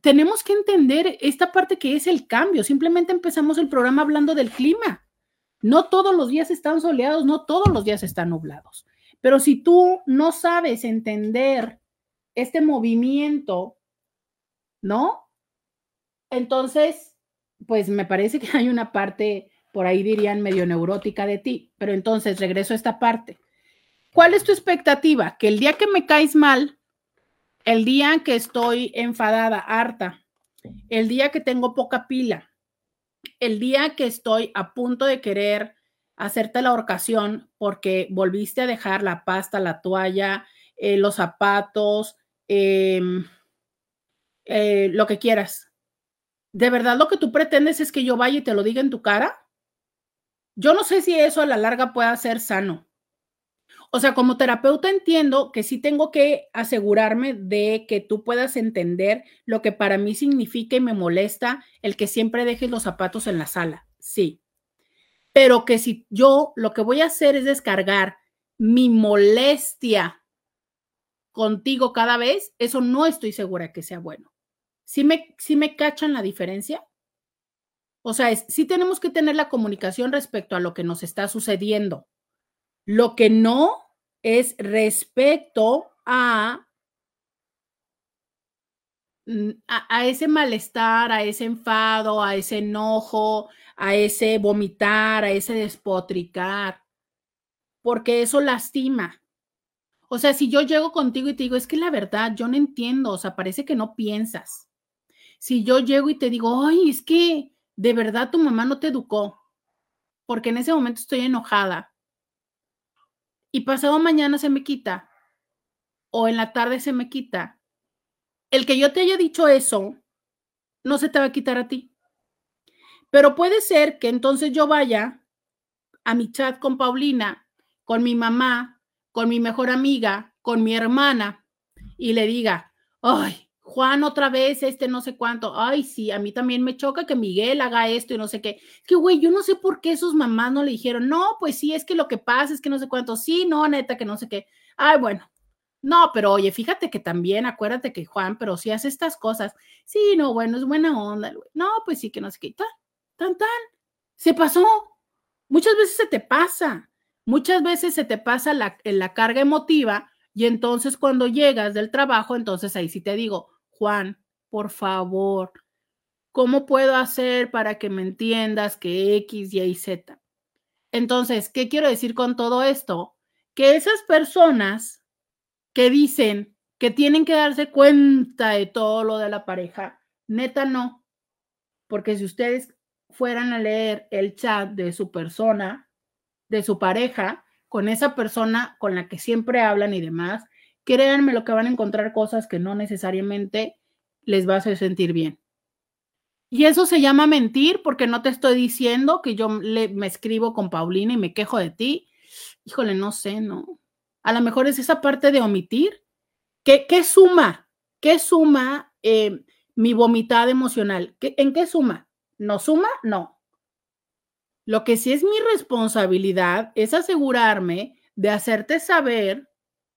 [SPEAKER 1] tenemos que entender esta parte que es el cambio. Simplemente empezamos el programa hablando del clima. No todos los días están soleados, no todos los días están nublados. Pero si tú no sabes entender este movimiento, ¿no? Entonces, pues me parece que hay una parte, por ahí dirían, medio neurótica de ti. Pero entonces, regreso a esta parte. ¿Cuál es tu expectativa? Que el día que me caes mal, el día que estoy enfadada, harta, el día que tengo poca pila, el día que estoy a punto de querer hacerte la horcación porque volviste a dejar la pasta, la toalla, eh, los zapatos, em, eh, lo que quieras. ¿De verdad lo que tú pretendes es que yo vaya y te lo diga en tu cara? Yo no sé si eso a la larga pueda ser sano. O sea, como terapeuta entiendo que sí tengo que asegurarme de que tú puedas entender lo que para mí significa y me molesta el que siempre dejes los zapatos en la sala. Sí pero que si yo lo que voy a hacer es descargar mi molestia contigo cada vez, eso no estoy segura que sea bueno. ¿Sí me, me cachan la diferencia? O sea, sí tenemos que tener la comunicación respecto a lo que nos está sucediendo. Lo que no es respecto a, a ese malestar, a ese enfado, a ese enojo, a ese vomitar, a ese despotricar, porque eso lastima. O sea, si yo llego contigo y te digo, es que la verdad, yo no entiendo, o sea, parece que no piensas. Si yo llego y te digo, ay, es que de verdad tu mamá no te educó, porque en ese momento estoy enojada. Y pasado mañana se me quita, o en la tarde se me quita. El que yo te haya dicho eso, no se te va a quitar a ti. Pero puede ser que entonces yo vaya a mi chat con Paulina, con mi mamá, con mi mejor amiga, con mi hermana, y le diga, ay, Juan otra vez, este no sé cuánto, ay, sí, a mí también me choca que Miguel haga esto y no sé qué. Que, güey, yo no sé por qué sus mamás no le dijeron, no, pues sí, es que lo que pasa es que no sé cuánto, sí, no, neta, que no sé qué. Ay, bueno, no, pero oye, fíjate que también, acuérdate que Juan, pero si hace estas cosas, sí, no, bueno, es buena onda, güey. No, pues sí, que no sé qué, tan, tan, tan, se pasó. Muchas veces se te pasa, muchas veces se te pasa la, la carga emotiva y entonces cuando llegas del trabajo, entonces ahí sí te digo, Juan, por favor, ¿cómo puedo hacer para que me entiendas que X, Y, Z? Entonces, ¿qué quiero decir con todo esto? Que esas personas que dicen que tienen que darse cuenta de todo lo de la pareja. Neta no, porque si ustedes fueran a leer el chat de su persona, de su pareja, con esa persona con la que siempre hablan y demás, créanme lo que van a encontrar cosas que no necesariamente les va a hacer sentir bien. Y eso se llama mentir porque no te estoy diciendo que yo me escribo con Paulina y me quejo de ti. Híjole, no sé, no. A lo mejor es esa parte de omitir. ¿Qué, qué suma? ¿Qué suma eh, mi vomitada emocional? ¿En qué suma? ¿No suma? No. Lo que sí es mi responsabilidad es asegurarme de hacerte saber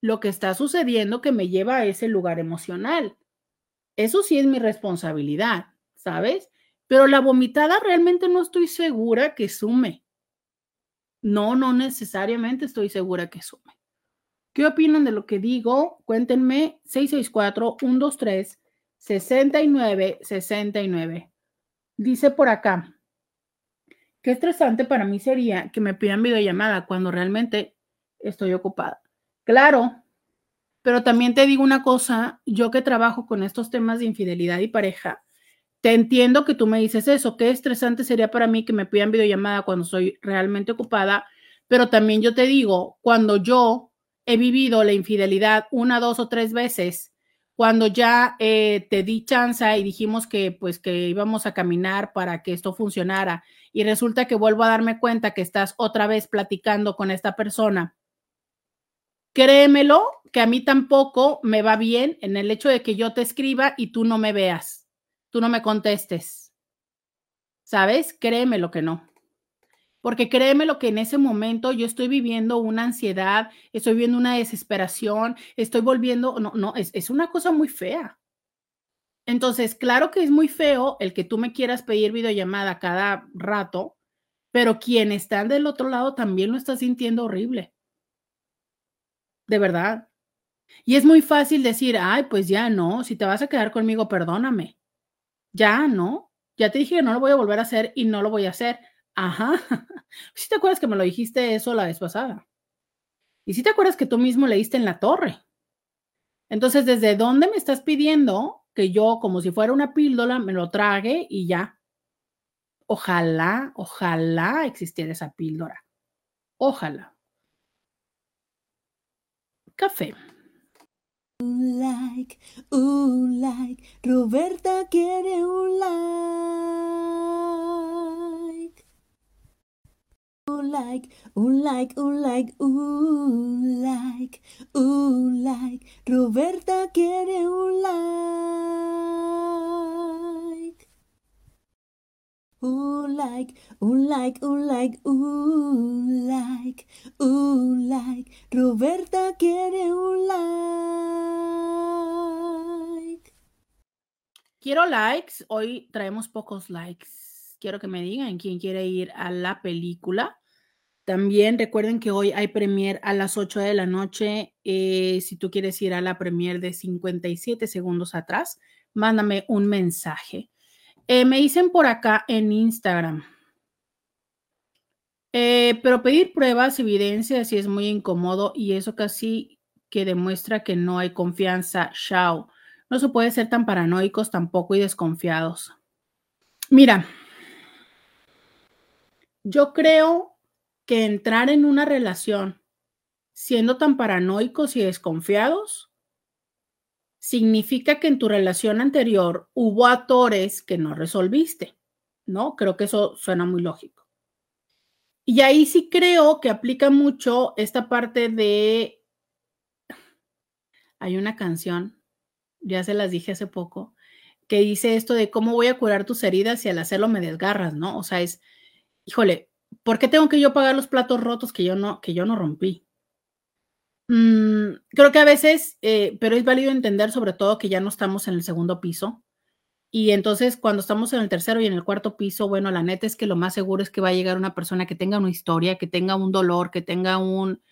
[SPEAKER 1] lo que está sucediendo que me lleva a ese lugar emocional. Eso sí es mi responsabilidad, ¿sabes? Pero la vomitada realmente no estoy segura que sume. No, no necesariamente estoy segura que sume. ¿Qué opinan de lo que digo? Cuéntenme 664-123-6969. Dice por acá, qué estresante para mí sería que me pidan videollamada cuando realmente estoy ocupada. Claro, pero también te digo una cosa, yo que trabajo con estos temas de infidelidad y pareja, te entiendo que tú me dices eso, qué estresante sería para mí que me pidan videollamada cuando soy realmente ocupada, pero también yo te digo, cuando yo he vivido la infidelidad una, dos o tres veces, cuando ya eh, te di chance y dijimos que pues que íbamos a caminar para que esto funcionara y resulta que vuelvo a darme cuenta que estás otra vez platicando con esta persona. Créemelo que a mí tampoco me va bien en el hecho de que yo te escriba y tú no me veas, tú no me contestes. ¿Sabes? Créemelo que no porque créeme lo que en ese momento yo estoy viviendo una ansiedad, estoy viviendo una desesperación, estoy volviendo, no, no, es, es una cosa muy fea. Entonces, claro que es muy feo el que tú me quieras pedir videollamada cada rato, pero quien está del otro lado también lo está sintiendo horrible. De verdad. Y es muy fácil decir, ay, pues ya no, si te vas a quedar conmigo, perdóname. Ya no, ya te dije que no lo voy a volver a hacer y no lo voy a hacer. Ajá. Si te acuerdas que me lo dijiste eso la vez pasada. Y si te acuerdas que tú mismo leíste en la torre. Entonces, ¿desde dónde me estás pidiendo que yo, como si fuera una píldora, me lo trague y ya? Ojalá, ojalá existiera esa píldora. Ojalá. Café.
[SPEAKER 2] Un like, un like, Roberta quiere un like un like, un like, un like, un like, un like. Roberta quiere un like. Un like, un like, un like, un like, un like. Roberta quiere un like.
[SPEAKER 1] Quiero likes. Hoy traemos pocos likes. Quiero que me digan quién quiere ir a la película. También recuerden que hoy hay premier a las 8 de la noche. Eh, si tú quieres ir a la premier de 57 segundos atrás, mándame un mensaje. Eh, me dicen por acá en Instagram. Eh, pero pedir pruebas, evidencias, sí es muy incómodo y eso casi que demuestra que no hay confianza. Shao. No se puede ser tan paranoicos tampoco y desconfiados. Mira, yo creo que entrar en una relación siendo tan paranoicos y desconfiados significa que en tu relación anterior hubo actores que no resolviste, ¿no? Creo que eso suena muy lógico. Y ahí sí creo que aplica mucho esta parte de... Hay una canción, ya se las dije hace poco, que dice esto de cómo voy a curar tus heridas y al hacerlo me desgarras, ¿no? O sea, es, híjole, ¿por qué tengo que yo pagar los platos rotos que yo no, que yo no rompí? Mm, creo que a veces, eh, pero es válido entender sobre todo que ya no estamos en el segundo piso. Y entonces cuando estamos en el tercero y en el cuarto piso, bueno, la neta es que lo más seguro es que va a llegar una persona que tenga una historia, que tenga un dolor, que tenga un,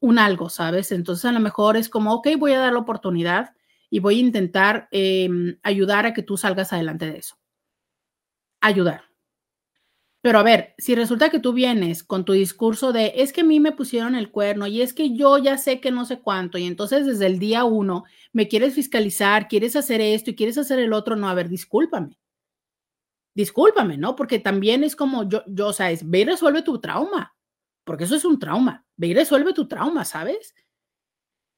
[SPEAKER 1] un algo, ¿sabes? Entonces a lo mejor es como, ok, voy a dar la oportunidad y voy a intentar em, ayudar a que tú salgas adelante de eso. Ayudar. Pero a ver, si resulta que tú vienes con tu discurso de es que a mí me pusieron el cuerno y es que yo ya sé que no sé cuánto y entonces desde el día uno me quieres fiscalizar, quieres hacer esto y quieres hacer el otro, no, a ver, discúlpame. Discúlpame, ¿no? Porque también es como yo, yo, o sea, es ve y resuelve tu trauma, porque eso es un trauma, ve y resuelve tu trauma, ¿sabes?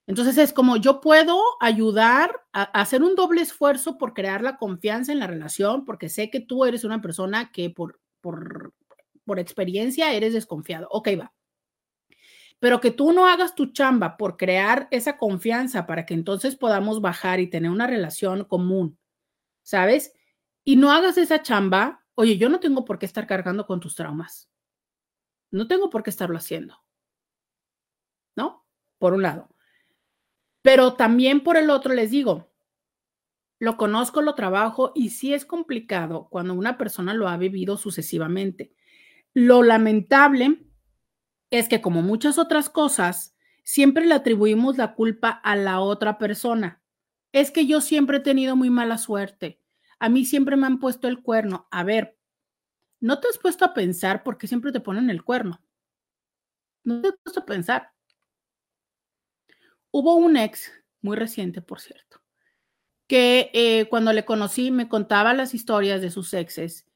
[SPEAKER 1] Entonces es como yo puedo ayudar a, a, hacer un doble esfuerzo por crear la confianza en la relación, porque sé que tú eres una persona que por por, por experiencia eres desconfiado. Ok, va. Pero que tú no hagas tu chamba por crear esa confianza para que entonces podamos bajar y tener una relación común, ¿sabes? Y no hagas esa chamba, oye, yo no tengo por qué estar cargando con tus traumas. No tengo por qué estarlo haciendo. ¿No? Por un lado. Pero también por el otro les digo, lo conozco, lo trabajo y sí es complicado cuando una persona lo ha vivido sucesivamente. Lo lamentable es que como muchas otras cosas, siempre le atribuimos la culpa a la otra persona. Es que yo siempre he tenido muy mala suerte. A mí siempre me han puesto el cuerno. A ver, ¿no te has puesto a pensar por qué siempre te ponen el cuerno? No te has puesto a pensar. Hubo un ex muy reciente, por cierto, que eh, cuando le conocí me contaba las historias de sus exes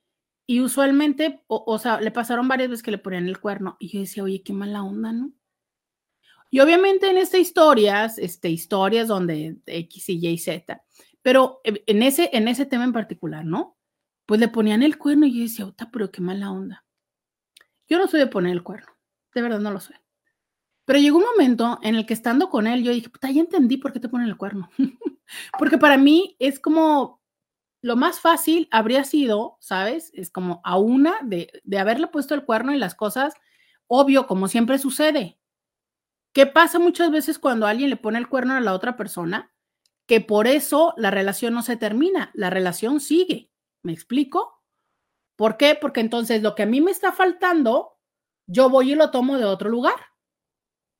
[SPEAKER 1] y usualmente, o, sea, le pasaron varias veces que le ponían el cuerno y yo decía, oye, qué mala onda, ¿no? Y obviamente en estas historias, este, historias donde X y Y, Z, pero en ese, en ese tema en particular, ¿no? Pues le ponían el cuerno y yo decía, otra, pero qué mala onda. Yo no soy de poner el cuerno, de verdad no lo soy. Pero llegó un momento en el que estando con él, yo dije, puta, ya entendí por qué te ponen el cuerno. Porque para mí es como lo más fácil habría sido, ¿sabes? Es como a una de, de haberle puesto el cuerno y las cosas, obvio, como siempre sucede. ¿Qué pasa muchas veces cuando alguien le pone el cuerno a la otra persona? Que por eso la relación no se termina, la relación sigue. ¿Me explico? ¿Por qué? Porque entonces lo que a mí me está faltando, yo voy y lo tomo de otro lugar.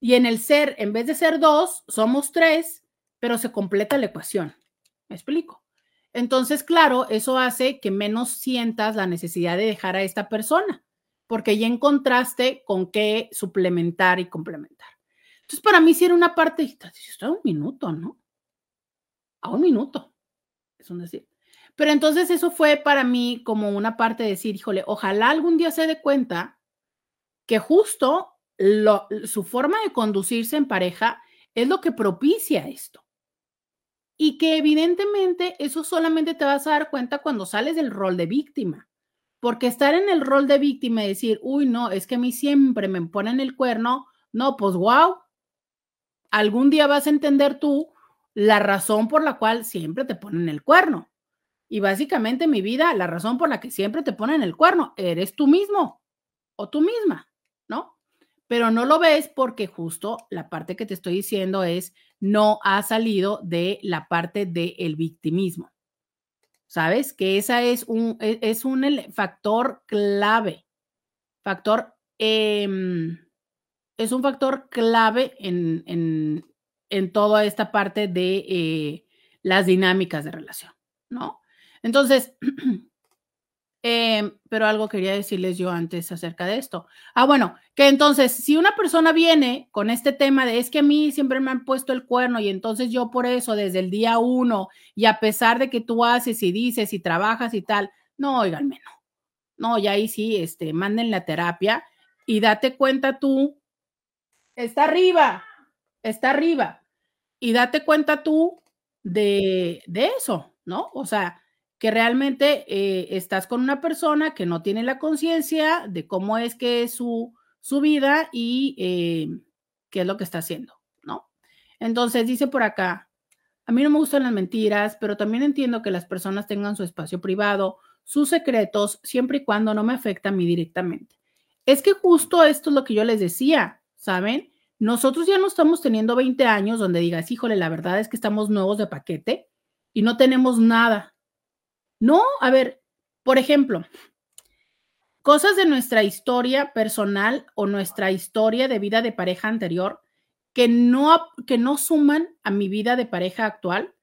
[SPEAKER 1] Y en el ser, en vez de ser dos, somos tres pero se completa la ecuación. ¿Me explico? Entonces, claro, eso hace que menos sientas la necesidad de dejar a esta persona, porque ya encontraste con qué suplementar y complementar. Entonces, para mí sí era una parte, está un minuto, ¿no? A un minuto, es un decir. Pero entonces eso fue para mí como una parte de decir, híjole, ojalá algún día se dé cuenta que justo lo, su forma de conducirse en pareja es lo que propicia esto. Y que evidentemente eso solamente te vas a dar cuenta cuando sales del rol de víctima. Porque estar en el rol de víctima y decir, uy, no, es que a mí siempre me ponen el cuerno, no, pues wow, algún día vas a entender tú la razón por la cual siempre te ponen el cuerno. Y básicamente mi vida, la razón por la que siempre te ponen el cuerno, eres tú mismo o tú misma. Pero no lo ves porque justo la parte que te estoy diciendo es, no ha salido de la parte del victimismo. ¿Sabes? Que esa es un, e, es un factor clave. Factor, eh, es un factor clave en, en, en toda esta parte de eh, las dinámicas de relación, ¿no? Entonces, Em, pero algo quería decirles yo antes acerca de esto. Ah, bueno, que entonces, si una persona viene con este tema de es que a mí siempre me han puesto el cuerno y entonces yo por eso desde el día uno y a pesar de que tú haces y dices y trabajas y tal, no, oiganme, no. No, ya ahí sí, este, manden la terapia y date cuenta tú, está arriba, está arriba, y date cuenta tú de, de eso, ¿no? O sea, que realmente eh, estás con una persona que no tiene la conciencia de cómo es que es su, su vida y eh, qué es lo que está haciendo, ¿no? Entonces dice por acá, a mí no me gustan las mentiras, pero también entiendo que las personas tengan su espacio privado, sus secretos, siempre y cuando no me afecta a mí directamente. Es que justo esto es lo que yo les decía, ¿saben? Nosotros ya no estamos teniendo 20 años donde digas, híjole, la verdad es que estamos nuevos de paquete y no tenemos nada no, a ver, por ejemplo, cosas de nuestra historia personal o nuestra historia de vida de pareja anterior que no, que no suman a mi vida de pareja actual,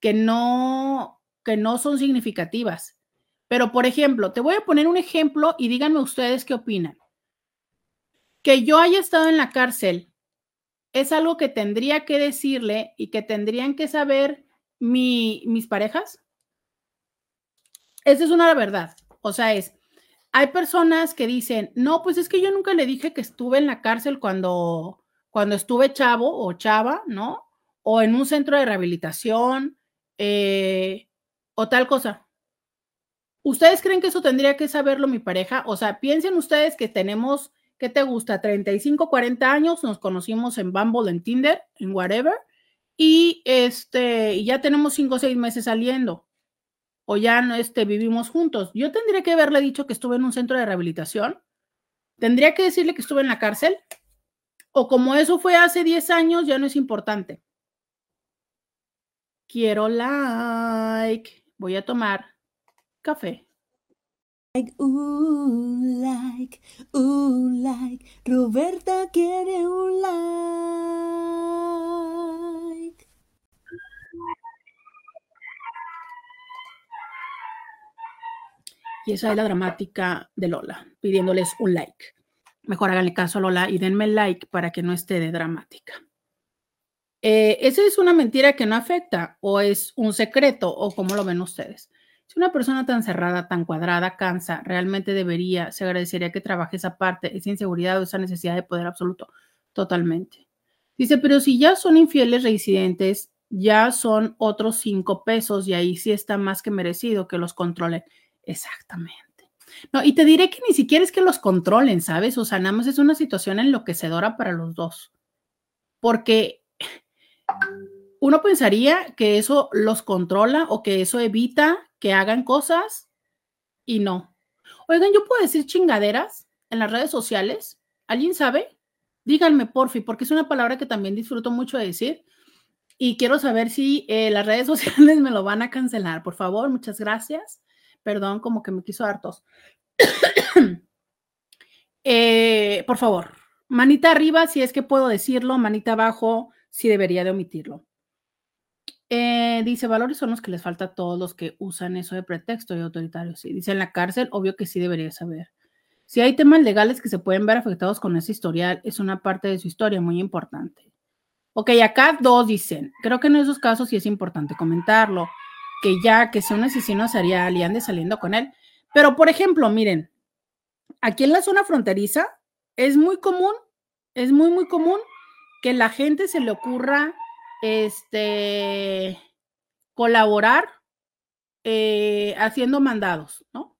[SPEAKER 1] que no, que no son significativas. Pero, por ejemplo, te voy a poner un ejemplo y díganme ustedes qué opinan. Que yo haya estado en la cárcel es algo que tendría que decirle y que tendrían que saber mi, mis parejas. Esa es una verdad. O sea, es, hay personas que dicen, no, pues es que yo nunca le dije que estuve en la cárcel cuando, cuando estuve chavo o chava, ¿no? O en un centro de rehabilitación eh, o tal cosa. ¿Ustedes creen que eso tendría que saberlo mi pareja? O sea, piensen ustedes que tenemos, ¿qué te gusta? 35, 40 años, nos conocimos en Bumble, en Tinder, en whatever, y este, ya tenemos 5 o 6 meses saliendo o ya no este, vivimos juntos. Yo tendría que haberle dicho que estuve en un centro de rehabilitación. Tendría que decirle que estuve en la cárcel. O como eso fue hace 10 años, ya no es importante. Quiero like. Voy a tomar café.
[SPEAKER 2] Roberta quiere un like.
[SPEAKER 1] Y esa es la dramática de Lola, pidiéndoles un like. Mejor háganle caso a Lola y denme like para que no esté de dramática. Eh, ¿Esa es una mentira que no afecta o es un secreto o cómo lo ven ustedes? Si una persona tan cerrada, tan cuadrada, cansa, realmente debería, se agradecería que trabaje esa parte, esa inseguridad o esa necesidad de poder absoluto. Totalmente. Dice, pero si ya son infieles reincidentes, ya son otros cinco pesos y ahí sí está más que merecido que los controlen. Exactamente. No, y te diré que ni siquiera es que los controlen, ¿sabes? O sea, nada más es una situación enloquecedora para los dos. Porque uno pensaría que eso los controla o que eso evita que hagan cosas y no. Oigan, yo puedo decir chingaderas en las redes sociales. ¿Alguien sabe? Díganme, porfi, porque es una palabra que también disfruto mucho de decir. Y quiero saber si eh, las redes sociales me lo van a cancelar. Por favor, muchas gracias. Perdón, como que me quiso dar tos. Eh, por favor, manita arriba si es que puedo decirlo, manita abajo si debería de omitirlo. Eh, dice, valores son los que les falta a todos los que usan eso de pretexto y autoritario. Sí, dice, en la cárcel, obvio que sí debería saber. Si hay temas legales que se pueden ver afectados con ese historial, es una parte de su historia muy importante. Ok, acá dos dicen, creo que en esos casos sí es importante comentarlo que ya que sea un asesino serial y ande saliendo con él. Pero, por ejemplo, miren, aquí en la zona fronteriza es muy común, es muy, muy común que la gente se le ocurra este, colaborar eh, haciendo mandados, ¿no?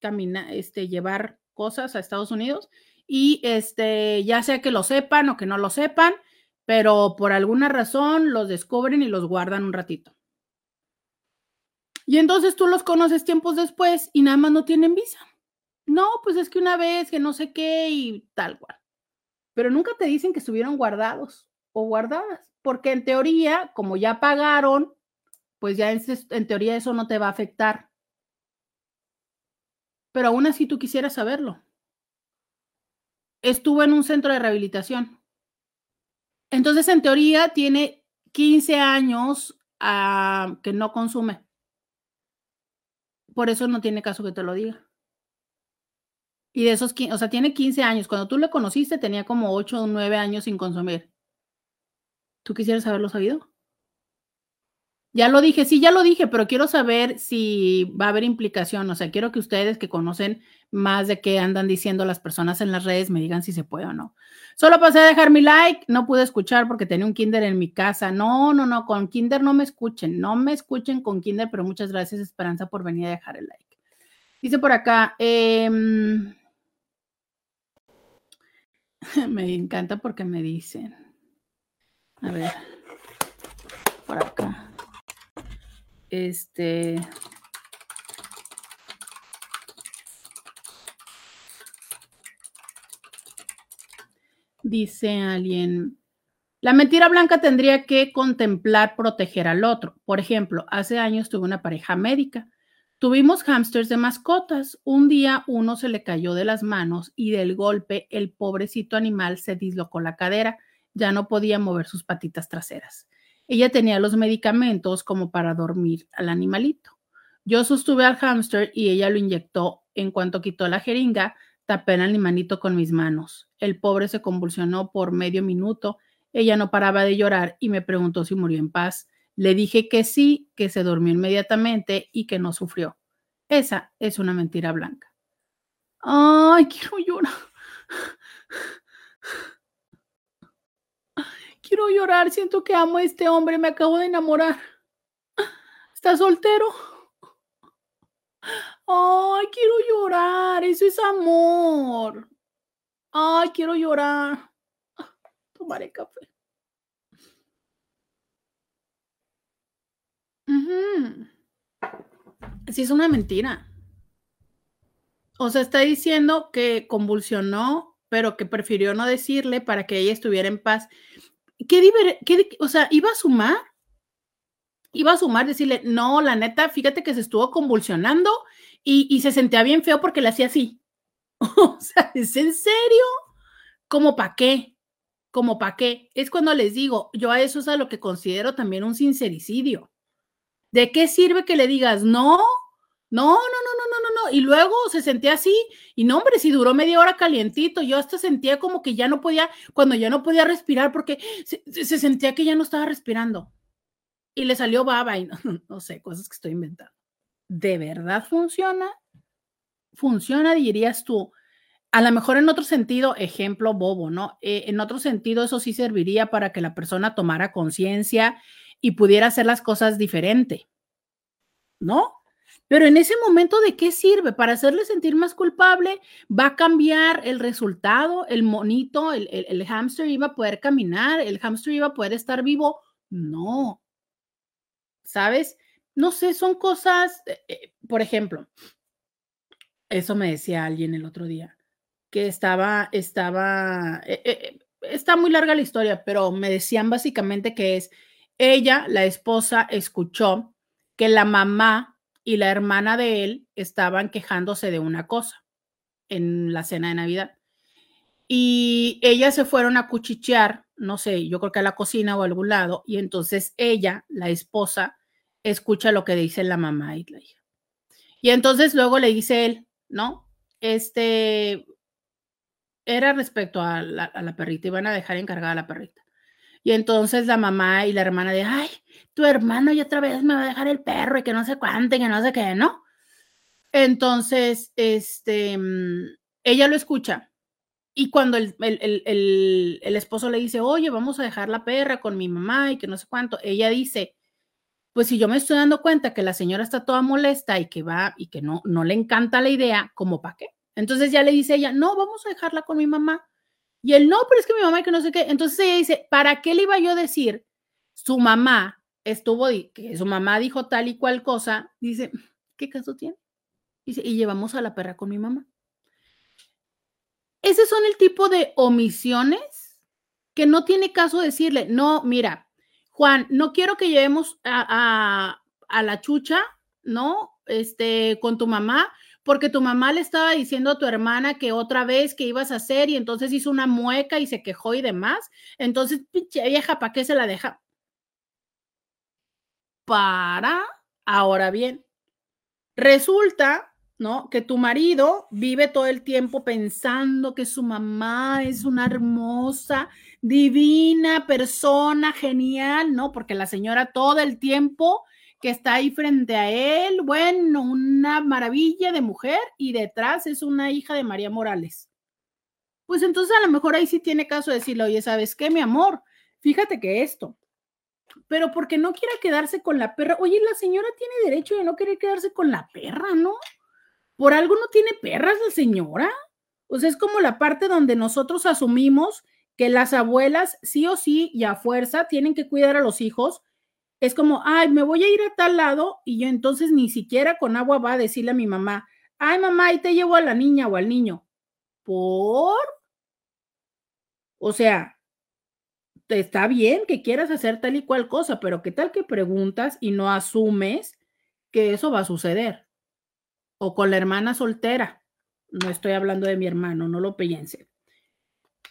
[SPEAKER 1] Camina, este, llevar cosas a Estados Unidos y este, ya sea que lo sepan o que no lo sepan, pero por alguna razón los descubren y los guardan un ratito. Y entonces tú los conoces tiempos después y nada más no tienen visa. No, pues es que una vez que no sé qué y tal cual. Pero nunca te dicen que estuvieron guardados o guardadas, porque en teoría, como ya pagaron, pues ya en, teoría eso no te va a afectar. Pero aún así tú quisieras saberlo. Estuvo en un centro de rehabilitación. Entonces, en teoría, tiene 15 años ah, que no consume por eso no tiene caso que te lo diga. Y de esos, o sea, tiene 15 años. Cuando tú le conociste tenía como 8 o 9 años sin consumir. ¿Tú quisieras haberlo sabido? Ya lo dije, sí, ya lo dije, pero quiero saber si va a haber implicación. O sea, quiero que ustedes que conocen más de qué andan diciendo las personas en las redes me digan si se puede o no. Solo pasé a dejar mi like, no pude escuchar porque tenía un Kinder en mi casa. No, no, no, con Kinder no me escuchen, no me escuchen con Kinder, pero muchas gracias Esperanza por venir a dejar el like. Dice por acá, em, me encanta porque me dicen. A ver, por acá. Este. Dice alguien, la mentira blanca tendría que contemplar proteger al otro. Por ejemplo, hace años tuve una pareja médica. Tuvimos hámsters de mascotas. Un día uno se le cayó de las manos y del golpe el pobrecito animal se dislocó la cadera. Ya no podía mover sus patitas traseras. Ella tenía los medicamentos como para dormir al animalito. Yo sostuve al hámster y ella lo inyectó. En cuanto quitó la jeringa, tapé al animalito con mis manos. El pobre se convulsionó por medio minuto. Ella no paraba de llorar y me preguntó si murió en paz. Le dije que sí, que se durmió inmediatamente y que no sufrió. Esa es una mentira blanca. Ay, quiero llorar. Quiero llorar, siento que amo a este hombre, me acabo de enamorar. ¿Está soltero? Ay, quiero llorar, eso es amor. Ay, quiero llorar. Tomaré café. Sí, es una mentira. O sea, está diciendo que convulsionó, pero que prefirió no decirle para que ella estuviera en paz. ¿Qué, qué o sea, iba a sumar? Iba a sumar, decirle, no, la neta, fíjate que se estuvo convulsionando y, se sentía bien feo porque le hacía así. o sea, ¿es en serio? ¿Cómo para qué? ¿Cómo para qué? Es cuando les digo, yo a eso es a lo que considero también un sincericidio. ¿De qué sirve que le digas no? No, no, Y luego se sentía así, y no, hombre, si duró media hora calientito, yo hasta sentía como que ya no podía, cuando ya no podía respirar, porque se, sentía que ya no estaba respirando. Y le salió baba y no, no sé, cosas que estoy inventando. ¿De verdad funciona? Funciona, dirías tú. A lo mejor en otro sentido, ejemplo bobo, ¿no? Eh, en otro sentido, eso sí serviría para que la persona tomara conciencia y pudiera hacer las cosas diferente, ¿no? Pero en ese momento, ¿de qué sirve? Para hacerle sentir más culpable, va a cambiar el resultado, el monito, el, el, hámster iba a poder caminar, el hámster iba a poder estar vivo. No. ¿Sabes? No sé, son cosas, eh, eh, por ejemplo, eso me decía alguien el otro día, que estaba, estaba, eh, está muy larga la historia, pero me decían básicamente que es, ella, la esposa, escuchó que la mamá y la hermana de él estaban quejándose de una cosa en la cena de Navidad. Y ellas se fueron a cuchichear, no sé, yo creo que a la cocina o a algún lado, y entonces ella, la esposa, escucha lo que dice la mamá y la hija. Y entonces luego le dice él, ¿no? Este, era respecto a la, a la perrita, iban a dejar encargada a la perrita. Y entonces la mamá y la hermana de, ay, tu hermano ya otra vez me va a dejar el perro y que no sé cuánto y que no sé qué, ¿no? Entonces, este, mm, ella lo escucha. Y cuando el, el, esposo le dice, oye, vamos a dejar la perra con mi mamá y que no sé cuánto, ella dice, pues si yo me estoy dando cuenta que la señora está toda molesta y que va y que no, no le encanta la idea, ¿cómo para qué? Entonces ya le dice ella, no, vamos a dejarla con mi mamá. Y él, no, pero es que mi mamá, que no sé qué. Entonces ella dice, ¿para qué le iba yo a decir? Su mamá estuvo, que su mamá dijo tal y cual cosa. Dice, ¿qué caso tiene? Dice, y llevamos a la perra con mi mamá. Ese son el tipo de omisiones que no tiene caso decirle, no, mira, Juan, no quiero que llevemos a, a, a la chucha, ¿no? Este, con tu mamá, porque tu mamá le estaba diciendo a tu hermana que otra vez que ibas a hacer y entonces hizo una mueca y se quejó y demás. Entonces, pinche vieja, ¿para qué se la deja? Para, ahora bien, Resulta, ¿no? Que tu marido vive todo el tiempo pensando que su mamá es una hermosa, divina persona, genial, ¿no? Porque la señora todo el tiempo que está ahí frente a él, bueno, una maravilla de mujer y detrás es una hija de María Morales. Pues entonces a lo mejor ahí sí tiene caso decirle, oye, ¿sabes qué, mi amor? Fíjate que esto, pero porque no quiera quedarse con la perra, oye, la señora tiene derecho de no querer quedarse con la perra, ¿no? Por algo no tiene perras la señora. O sea, es como la parte donde nosotros asumimos que las abuelas sí o sí y a fuerza tienen que cuidar a los hijos es como, ay, me voy a ir a tal lado y yo entonces ni siquiera con agua va a decirle a mi mamá, ay, mamá, ahí te llevo a la niña o al niño. ¿Por? O sea, está bien que quieras hacer tal y cual cosa, pero ¿qué tal que preguntas y no asumes que eso va a suceder? O con la hermana soltera. No estoy hablando de mi hermano, no lo piensen.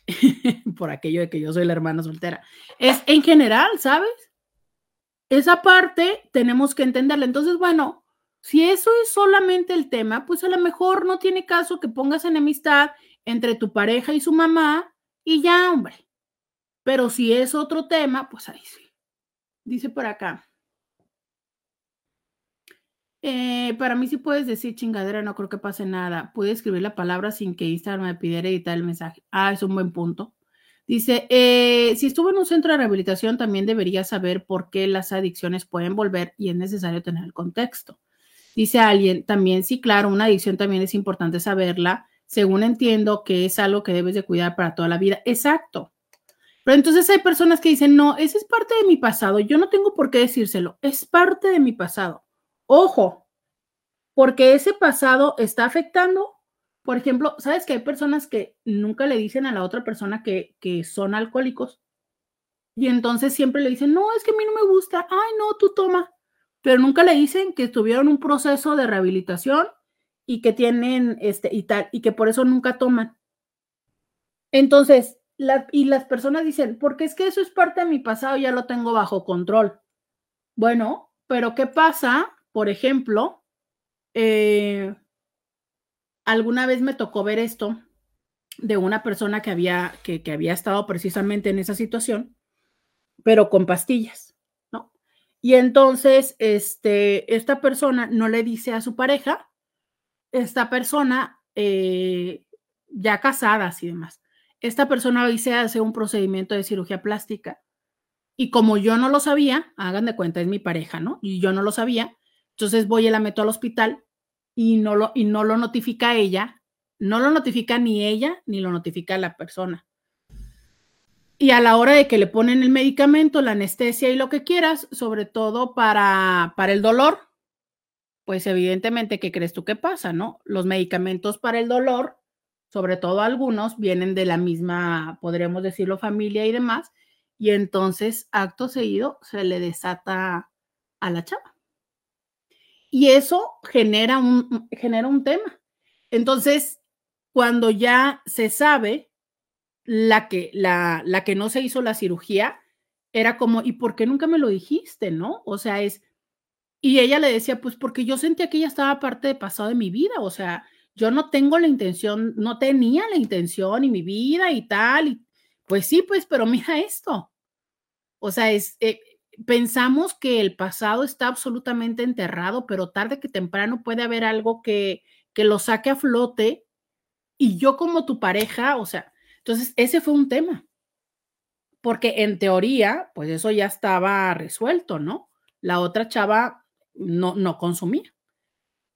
[SPEAKER 1] Por aquello de que yo soy la hermana soltera. Es en general, ¿sabes? Esa parte tenemos que entenderla. Entonces, bueno, si eso es solamente el tema, pues a lo mejor no tiene caso que pongas enemistad entre tu pareja y su mamá y ya, hombre. Pero si es otro tema, pues ahí sí. Dice por acá. Eh, para mí sí puedes decir chingadera, no creo que pase nada. Puedes escribir la palabra sin que Instagram me pidiera editar el mensaje. Ah, es un buen punto. Dice, eh, si estuvo en un centro de rehabilitación, también debería saber por qué las adicciones pueden volver y es necesario tener el contexto. Dice alguien, también sí, claro, una adicción también es importante saberla, según entiendo que es algo que debes de cuidar para toda la vida. Exacto. Pero entonces hay personas que dicen, no, ese es parte de mi pasado, yo no tengo por qué decírselo, es parte de mi pasado. Ojo, porque ese pasado está afectando por ejemplo, ¿sabes que hay personas que nunca le dicen a la otra persona que, son alcohólicos? Y entonces siempre le dicen, no, es que a mí no me gusta, ay, no, tú toma. Pero nunca le dicen que tuvieron un proceso de rehabilitación y que tienen, este, y tal, y que por eso nunca toman. Entonces, y las personas dicen, porque es que eso es parte de mi pasado, ya lo tengo bajo control. Bueno, pero ¿qué pasa? Por ejemplo, eh, alguna vez me tocó ver esto de una persona que había, que, había estado precisamente en esa situación, pero con pastillas, ¿no? Y entonces, este, esta persona no le dice a su pareja, esta persona eh, ya casada y demás, esta persona hoy se hace un procedimiento de cirugía plástica. Y como yo no lo sabía, hagan de cuenta, es mi pareja, ¿no? Y yo no lo sabía, entonces voy y la meto al hospital y no lo, y no lo notifica ella, no lo notifica ni ella ni lo notifica la persona. Y a la hora de que le ponen el medicamento, la anestesia y lo que quieras, sobre todo para, para el dolor, pues evidentemente, ¿qué crees tú que pasa, no? Los medicamentos para el dolor, sobre todo algunos, vienen de la misma, podríamos decirlo, familia y demás, y entonces, acto seguido, se le desata a la chava. Y eso genera un, genera un tema. Entonces, cuando ya se sabe la que, la, la que no se hizo la cirugía, era como, ¿y por qué nunca me lo dijiste? ¿No? O sea, es, y ella le decía, pues porque yo sentía que ella estaba parte de pasado de mi vida, o sea, yo no tengo la intención, no tenía la intención y mi vida y tal, y pues sí, pues, pero mira esto. O sea, es, eh, pensamos que el pasado está absolutamente enterrado, pero tarde que temprano puede haber algo que, que lo saque a flote y yo como tu pareja, o sea, entonces ese fue un tema, porque en teoría, pues eso ya estaba resuelto, ¿no? La otra chava no, no consumía.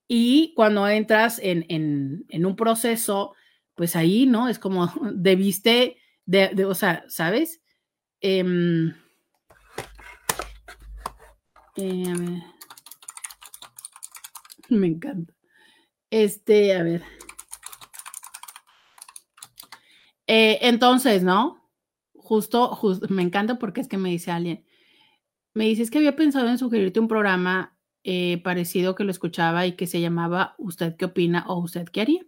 [SPEAKER 1] Y cuando entras en, en, en un proceso, pues ahí, ¿no? Es como debiste, de, de o sea, ¿sabes? Eh, eh, a ver. Me encanta. Este, a ver. Eh, entonces, ¿no? Justo, me encanta porque es que me dice alguien, me dice, es que había pensado en sugerirte un programa eh, parecido que lo escuchaba y que se llamaba ¿Usted qué opina o usted qué haría?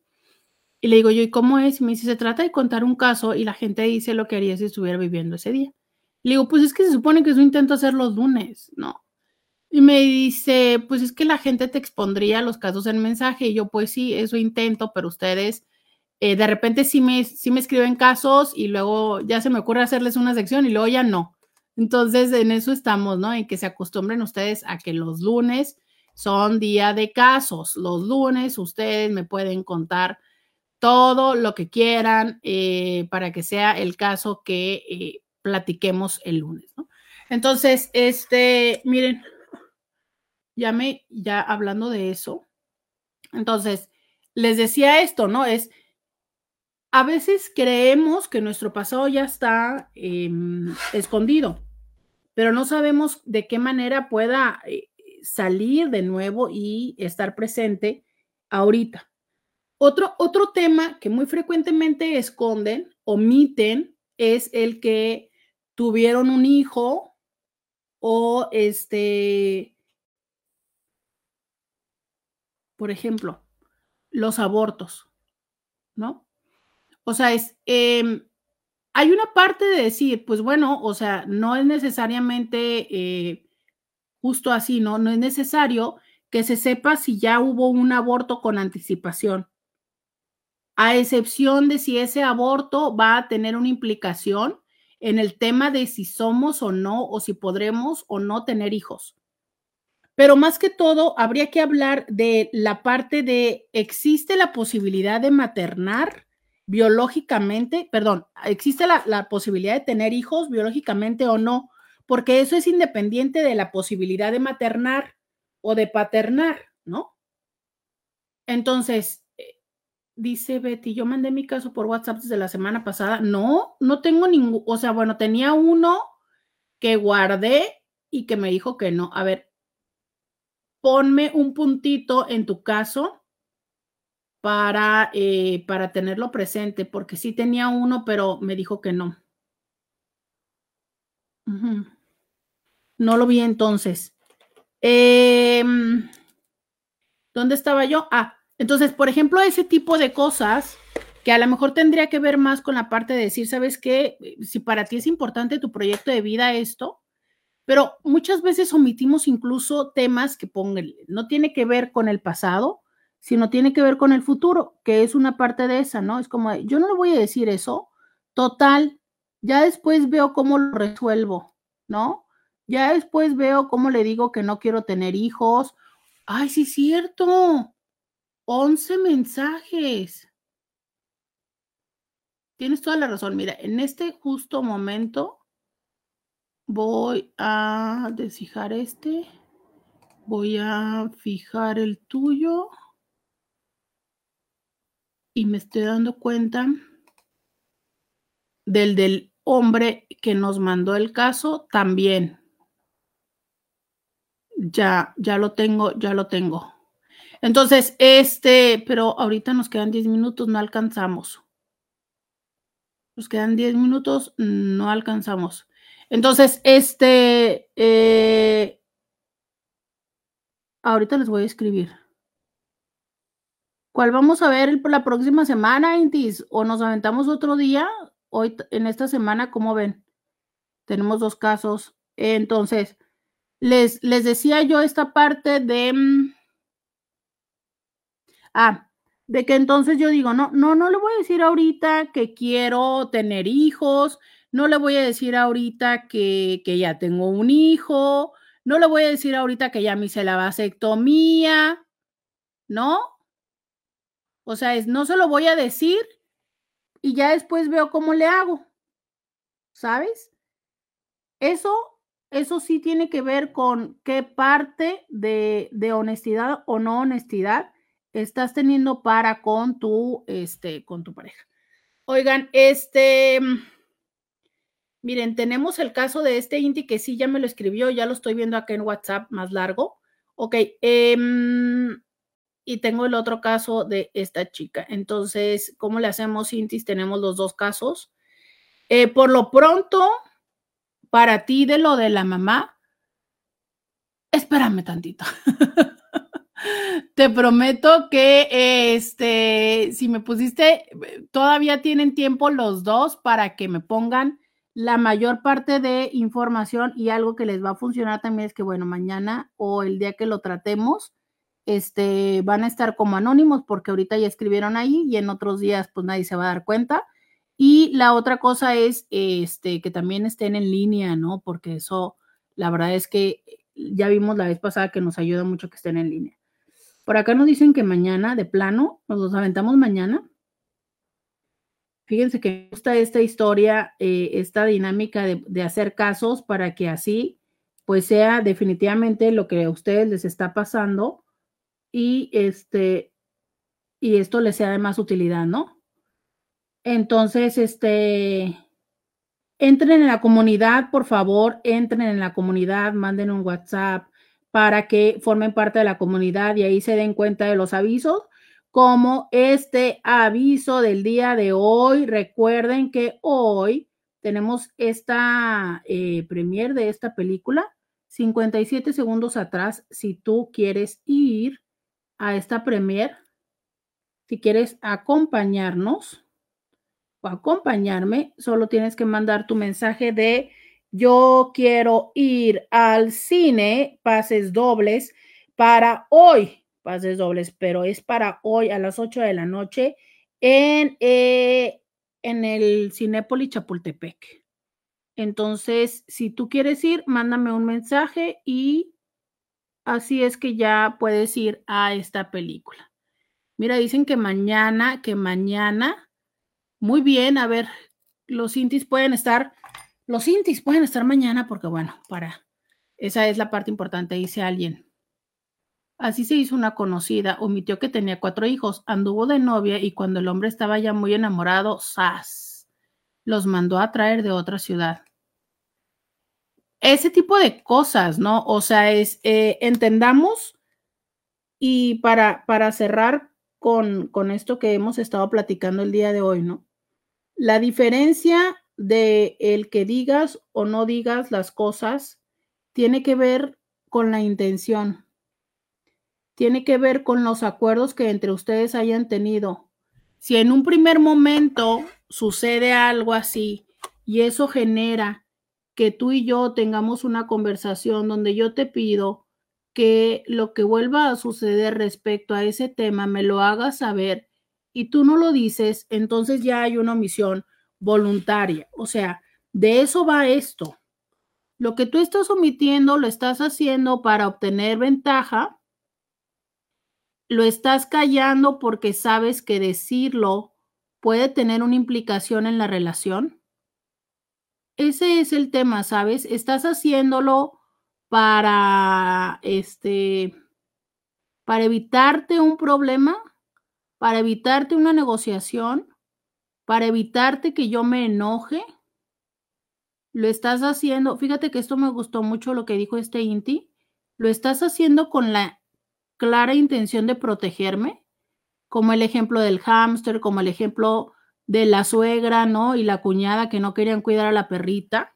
[SPEAKER 1] Y le digo yo, ¿y cómo es? Y me dice, se trata de contar un caso y la gente dice lo que haría si estuviera viviendo ese día. Le digo, pues es que se supone que eso intento hacer los lunes, ¿no? Y me dice, pues es que la gente te expondría los casos en mensaje. Y yo, pues sí, eso intento, pero ustedes eh, de repente sí me, sí me escriben casos y luego ya se me ocurre hacerles una sección y luego ya no. Entonces, en eso estamos, ¿no? En que se acostumbren ustedes a que los lunes son día de casos. Los lunes ustedes me pueden contar todo lo que quieran eh, para que sea el caso que eh, platiquemos el lunes, ¿no? Entonces, este, miren, ya me, ya hablando de eso, entonces, les decía esto, ¿no? Es, a veces creemos que nuestro pasado ya está em, escondido, pero no sabemos de qué manera pueda eh, salir de nuevo y estar presente ahorita. Otro, otro tema que muy frecuentemente esconden, omiten, es el que tuvieron un hijo o este, por ejemplo, los abortos, ¿no? O sea, es, em, hay una parte de decir, pues bueno, o sea, no es necesariamente eh, justo así, ¿no? No es necesario que se sepa si ya hubo un aborto con anticipación a excepción de si ese aborto va a tener una implicación en el tema de si somos o no, o si podremos o no tener hijos. Pero más que todo, habría que hablar de la parte de, ¿existe la posibilidad de maternar biológicamente? Perdón, ¿existe la, posibilidad de tener hijos biológicamente o no? Porque eso es independiente de la posibilidad de maternar o de paternar, ¿no? Entonces, Dice Betty, yo mandé mi caso por WhatsApp desde la semana pasada. No, no tengo ningún, o sea, bueno, tenía uno que guardé y que me dijo que no. A ver, ponme un puntito en tu caso para, eh, para tenerlo presente, porque sí tenía uno, pero me dijo que no. No lo vi entonces. Em, ¿Dónde estaba yo? Ah, entonces, por ejemplo, ese tipo de cosas que a lo mejor tendría que ver más con la parte de decir, ¿sabes qué? Si para ti es importante tu proyecto de vida esto, pero muchas veces omitimos incluso temas que pongan, no tiene que ver con el pasado, sino tiene que ver con el futuro, que es una parte de esa, ¿no? Es como, yo no le voy a decir eso, total, ya después veo cómo lo resuelvo, ¿no? Ya después veo cómo le digo que no quiero tener hijos. Ay, sí, cierto. 11 mensajes. Tienes toda la razón. Mira, en este justo momento voy a desfijar este. Voy a fijar el tuyo. Y me estoy dando cuenta del del hombre que nos mandó el caso también. Ya, ya lo tengo, ya lo tengo. Entonces, este, pero ahorita nos quedan 10 minutos, no alcanzamos. Nos quedan 10 minutos, no alcanzamos. Entonces, este, eh, ahorita les voy a escribir. ¿Cuál vamos a ver la próxima semana, Intis? ¿O nos aventamos otro día? Hoy, en esta semana, ¿cómo ven? Tenemos dos casos. Entonces, les, les decía yo esta parte de mm, Ah, de que entonces yo digo, no, no, no le voy a decir ahorita que quiero tener hijos, no le voy a decir ahorita que, que ya tengo un hijo, no le voy a decir ahorita que ya me hice la vasectomía, ¿no? O sea, es, no se lo voy a decir y ya después veo cómo le hago, ¿sabes? Eso, eso sí tiene que ver con qué parte de, de honestidad o no honestidad estás teniendo para con tu, este, con tu pareja. Oigan, este, miren, tenemos el caso de este Inti que sí ya me lo escribió, ya lo estoy viendo acá en WhatsApp más largo. Ok, em, y tengo el otro caso de esta chica. Entonces, ¿cómo le hacemos, Intis? Tenemos los dos casos. Eh, por lo pronto, para ti de lo de la mamá, espérame tantito. Te prometo que este, si me pusiste, todavía tienen tiempo los dos para que me pongan la mayor parte de información y algo que les va a funcionar también es que, bueno, mañana o el día que lo tratemos, este, van a estar como anónimos porque ahorita ya escribieron ahí y en otros días pues nadie se va a dar cuenta. Y la otra cosa es este, que también estén en línea, ¿no? Porque eso, la verdad es que ya vimos la vez pasada que nos ayuda mucho que estén en línea. Por acá nos dicen que mañana, de plano, nos los aventamos mañana. Fíjense que me gusta esta historia, eh, esta dinámica de, hacer casos para que así pues sea definitivamente lo que a ustedes les está pasando y este y esto les sea de más utilidad, ¿no? Entonces, este entren en la comunidad, por favor, entren en la comunidad, manden un WhatsApp para que formen parte de la comunidad y ahí se den cuenta de los avisos como este aviso del día de hoy. Recuerden que hoy tenemos esta eh, premier de esta película, 57 segundos atrás, si tú quieres ir a esta premier, si quieres acompañarnos o acompañarme, solo tienes que mandar tu mensaje de yo quiero ir al cine, pases dobles para hoy pases dobles, pero es para hoy a las 8 de la noche en, eh, en el Cinépoli Chapultepec. Entonces, si tú quieres ir, mándame un mensaje y así es que ya puedes ir a esta película. Mira, dicen que mañana, que mañana, muy bien, a ver, los intis pueden estar, los intis pueden estar mañana porque bueno, para, esa es la parte importante, dice alguien. Así se hizo una conocida, omitió que tenía cuatro hijos, anduvo de novia y cuando el hombre estaba ya muy enamorado, ¡zas! Los mandó a traer de otra ciudad. Ese tipo de cosas, ¿no? O sea, es, eh, entendamos y para, para cerrar con, con esto que hemos estado platicando el día de hoy, ¿no? La diferencia de el que digas o no digas las cosas tiene que ver con la intención tiene que ver con los acuerdos que entre ustedes hayan tenido. Si en un primer momento sucede algo así y eso genera que tú y yo tengamos una conversación donde yo te pido que lo que vuelva a suceder respecto a ese tema me lo hagas saber y tú no lo dices, entonces ya hay una omisión voluntaria. O sea, de eso va esto. Lo que tú estás omitiendo lo estás haciendo para obtener ventaja lo estás callando porque sabes que decirlo puede tener una implicación en la relación. Ese es el tema, ¿sabes? Estás haciéndolo para este para evitarte un problema, para evitarte una negociación, para evitarte que yo me enoje. Lo estás haciendo, fíjate que esto me gustó mucho lo que dijo este Inti, lo estás haciendo con la clara intención de protegerme, como el ejemplo del hámster, como el ejemplo de la suegra, ¿no? Y la cuñada que no querían cuidar a la perrita.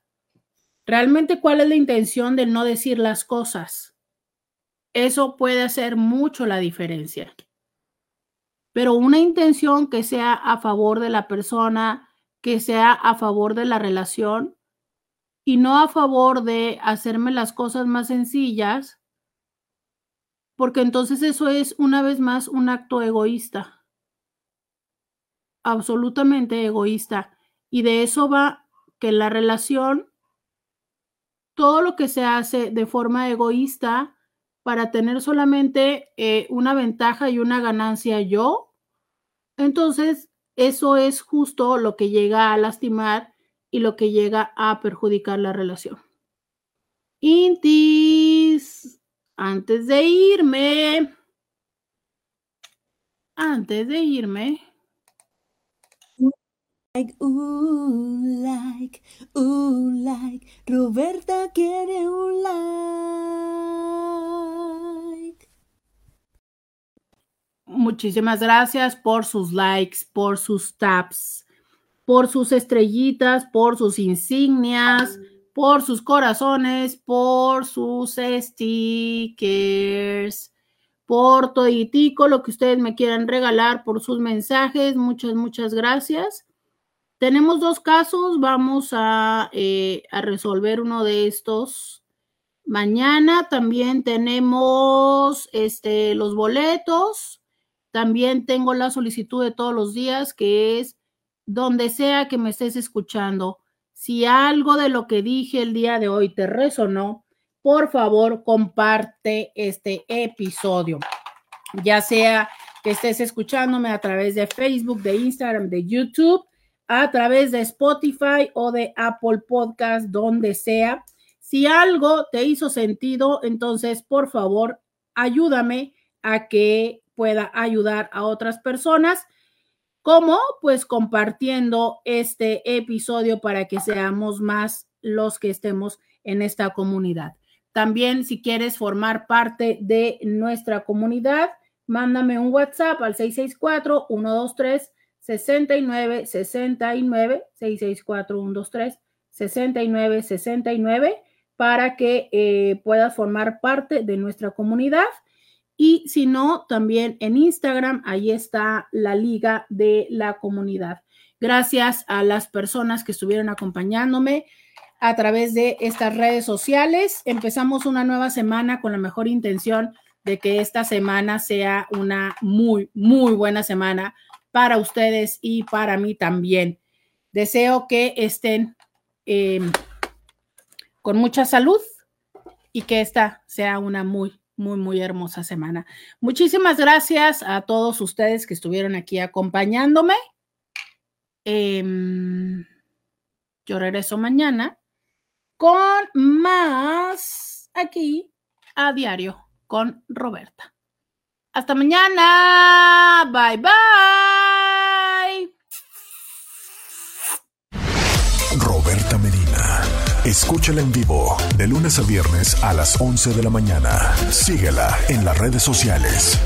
[SPEAKER 1] Realmente, ¿cuál es la intención de no decir las cosas? Eso puede hacer mucho la diferencia. Pero una intención que sea a favor de la persona, que sea a favor de la relación y no a favor de hacerme las cosas más sencillas, porque entonces eso es una vez más un acto egoísta, absolutamente egoísta. Y de eso va que la relación, todo lo que se hace de forma egoísta para tener solamente eh, una ventaja y una ganancia yo, entonces eso es justo lo que llega a lastimar y lo que llega a perjudicar la relación. Intis antes de irme, antes de irme.
[SPEAKER 2] Like, uh, like, uh, like, Roberta quiere un like.
[SPEAKER 1] Muchísimas gracias por sus likes, por sus taps, por sus estrellitas, por sus insignias por sus corazones, por sus stickers, por toditico, lo que ustedes me quieran regalar, por sus mensajes. Muchas, muchas gracias. tenemos dos casos, vamos a, eh, a resolver uno de estos mañana. También tenemos este, los boletos. También tengo la solicitud de todos los días, que es donde sea que me estés escuchando. Si algo de lo que dije el día de hoy te resonó, por favor, comparte este episodio, ya sea que estés escuchándome a través de Facebook, de Instagram, de YouTube, a través de Spotify o de Apple Podcast, donde sea. Si algo te hizo sentido, entonces, por favor, ayúdame a que pueda ayudar a otras personas. ¿Cómo? Pues compartiendo este episodio para que seamos más los que estemos en esta comunidad. También si quieres formar parte de nuestra comunidad, mándame un WhatsApp al 664-123-6969, 664-123-6969 para que eh, puedas formar parte de nuestra comunidad. Y si no, también en Instagram, ahí está la liga de la comunidad. Gracias a las personas que estuvieron acompañándome a través de estas redes sociales. Empezamos una nueva semana con la mejor intención de que esta semana sea una muy, muy buena semana para ustedes y para mí también. Deseo que estén em, con mucha salud y que esta sea una muy, muy, muy hermosa semana. Muchísimas gracias a todos ustedes que estuvieron aquí acompañándome. Em, yo regreso mañana con más aquí a diario con Roberta. Hasta mañana. Bye bye.
[SPEAKER 3] Escúchala en vivo de lunes a viernes a las 11 de la mañana. Síguela en las redes sociales.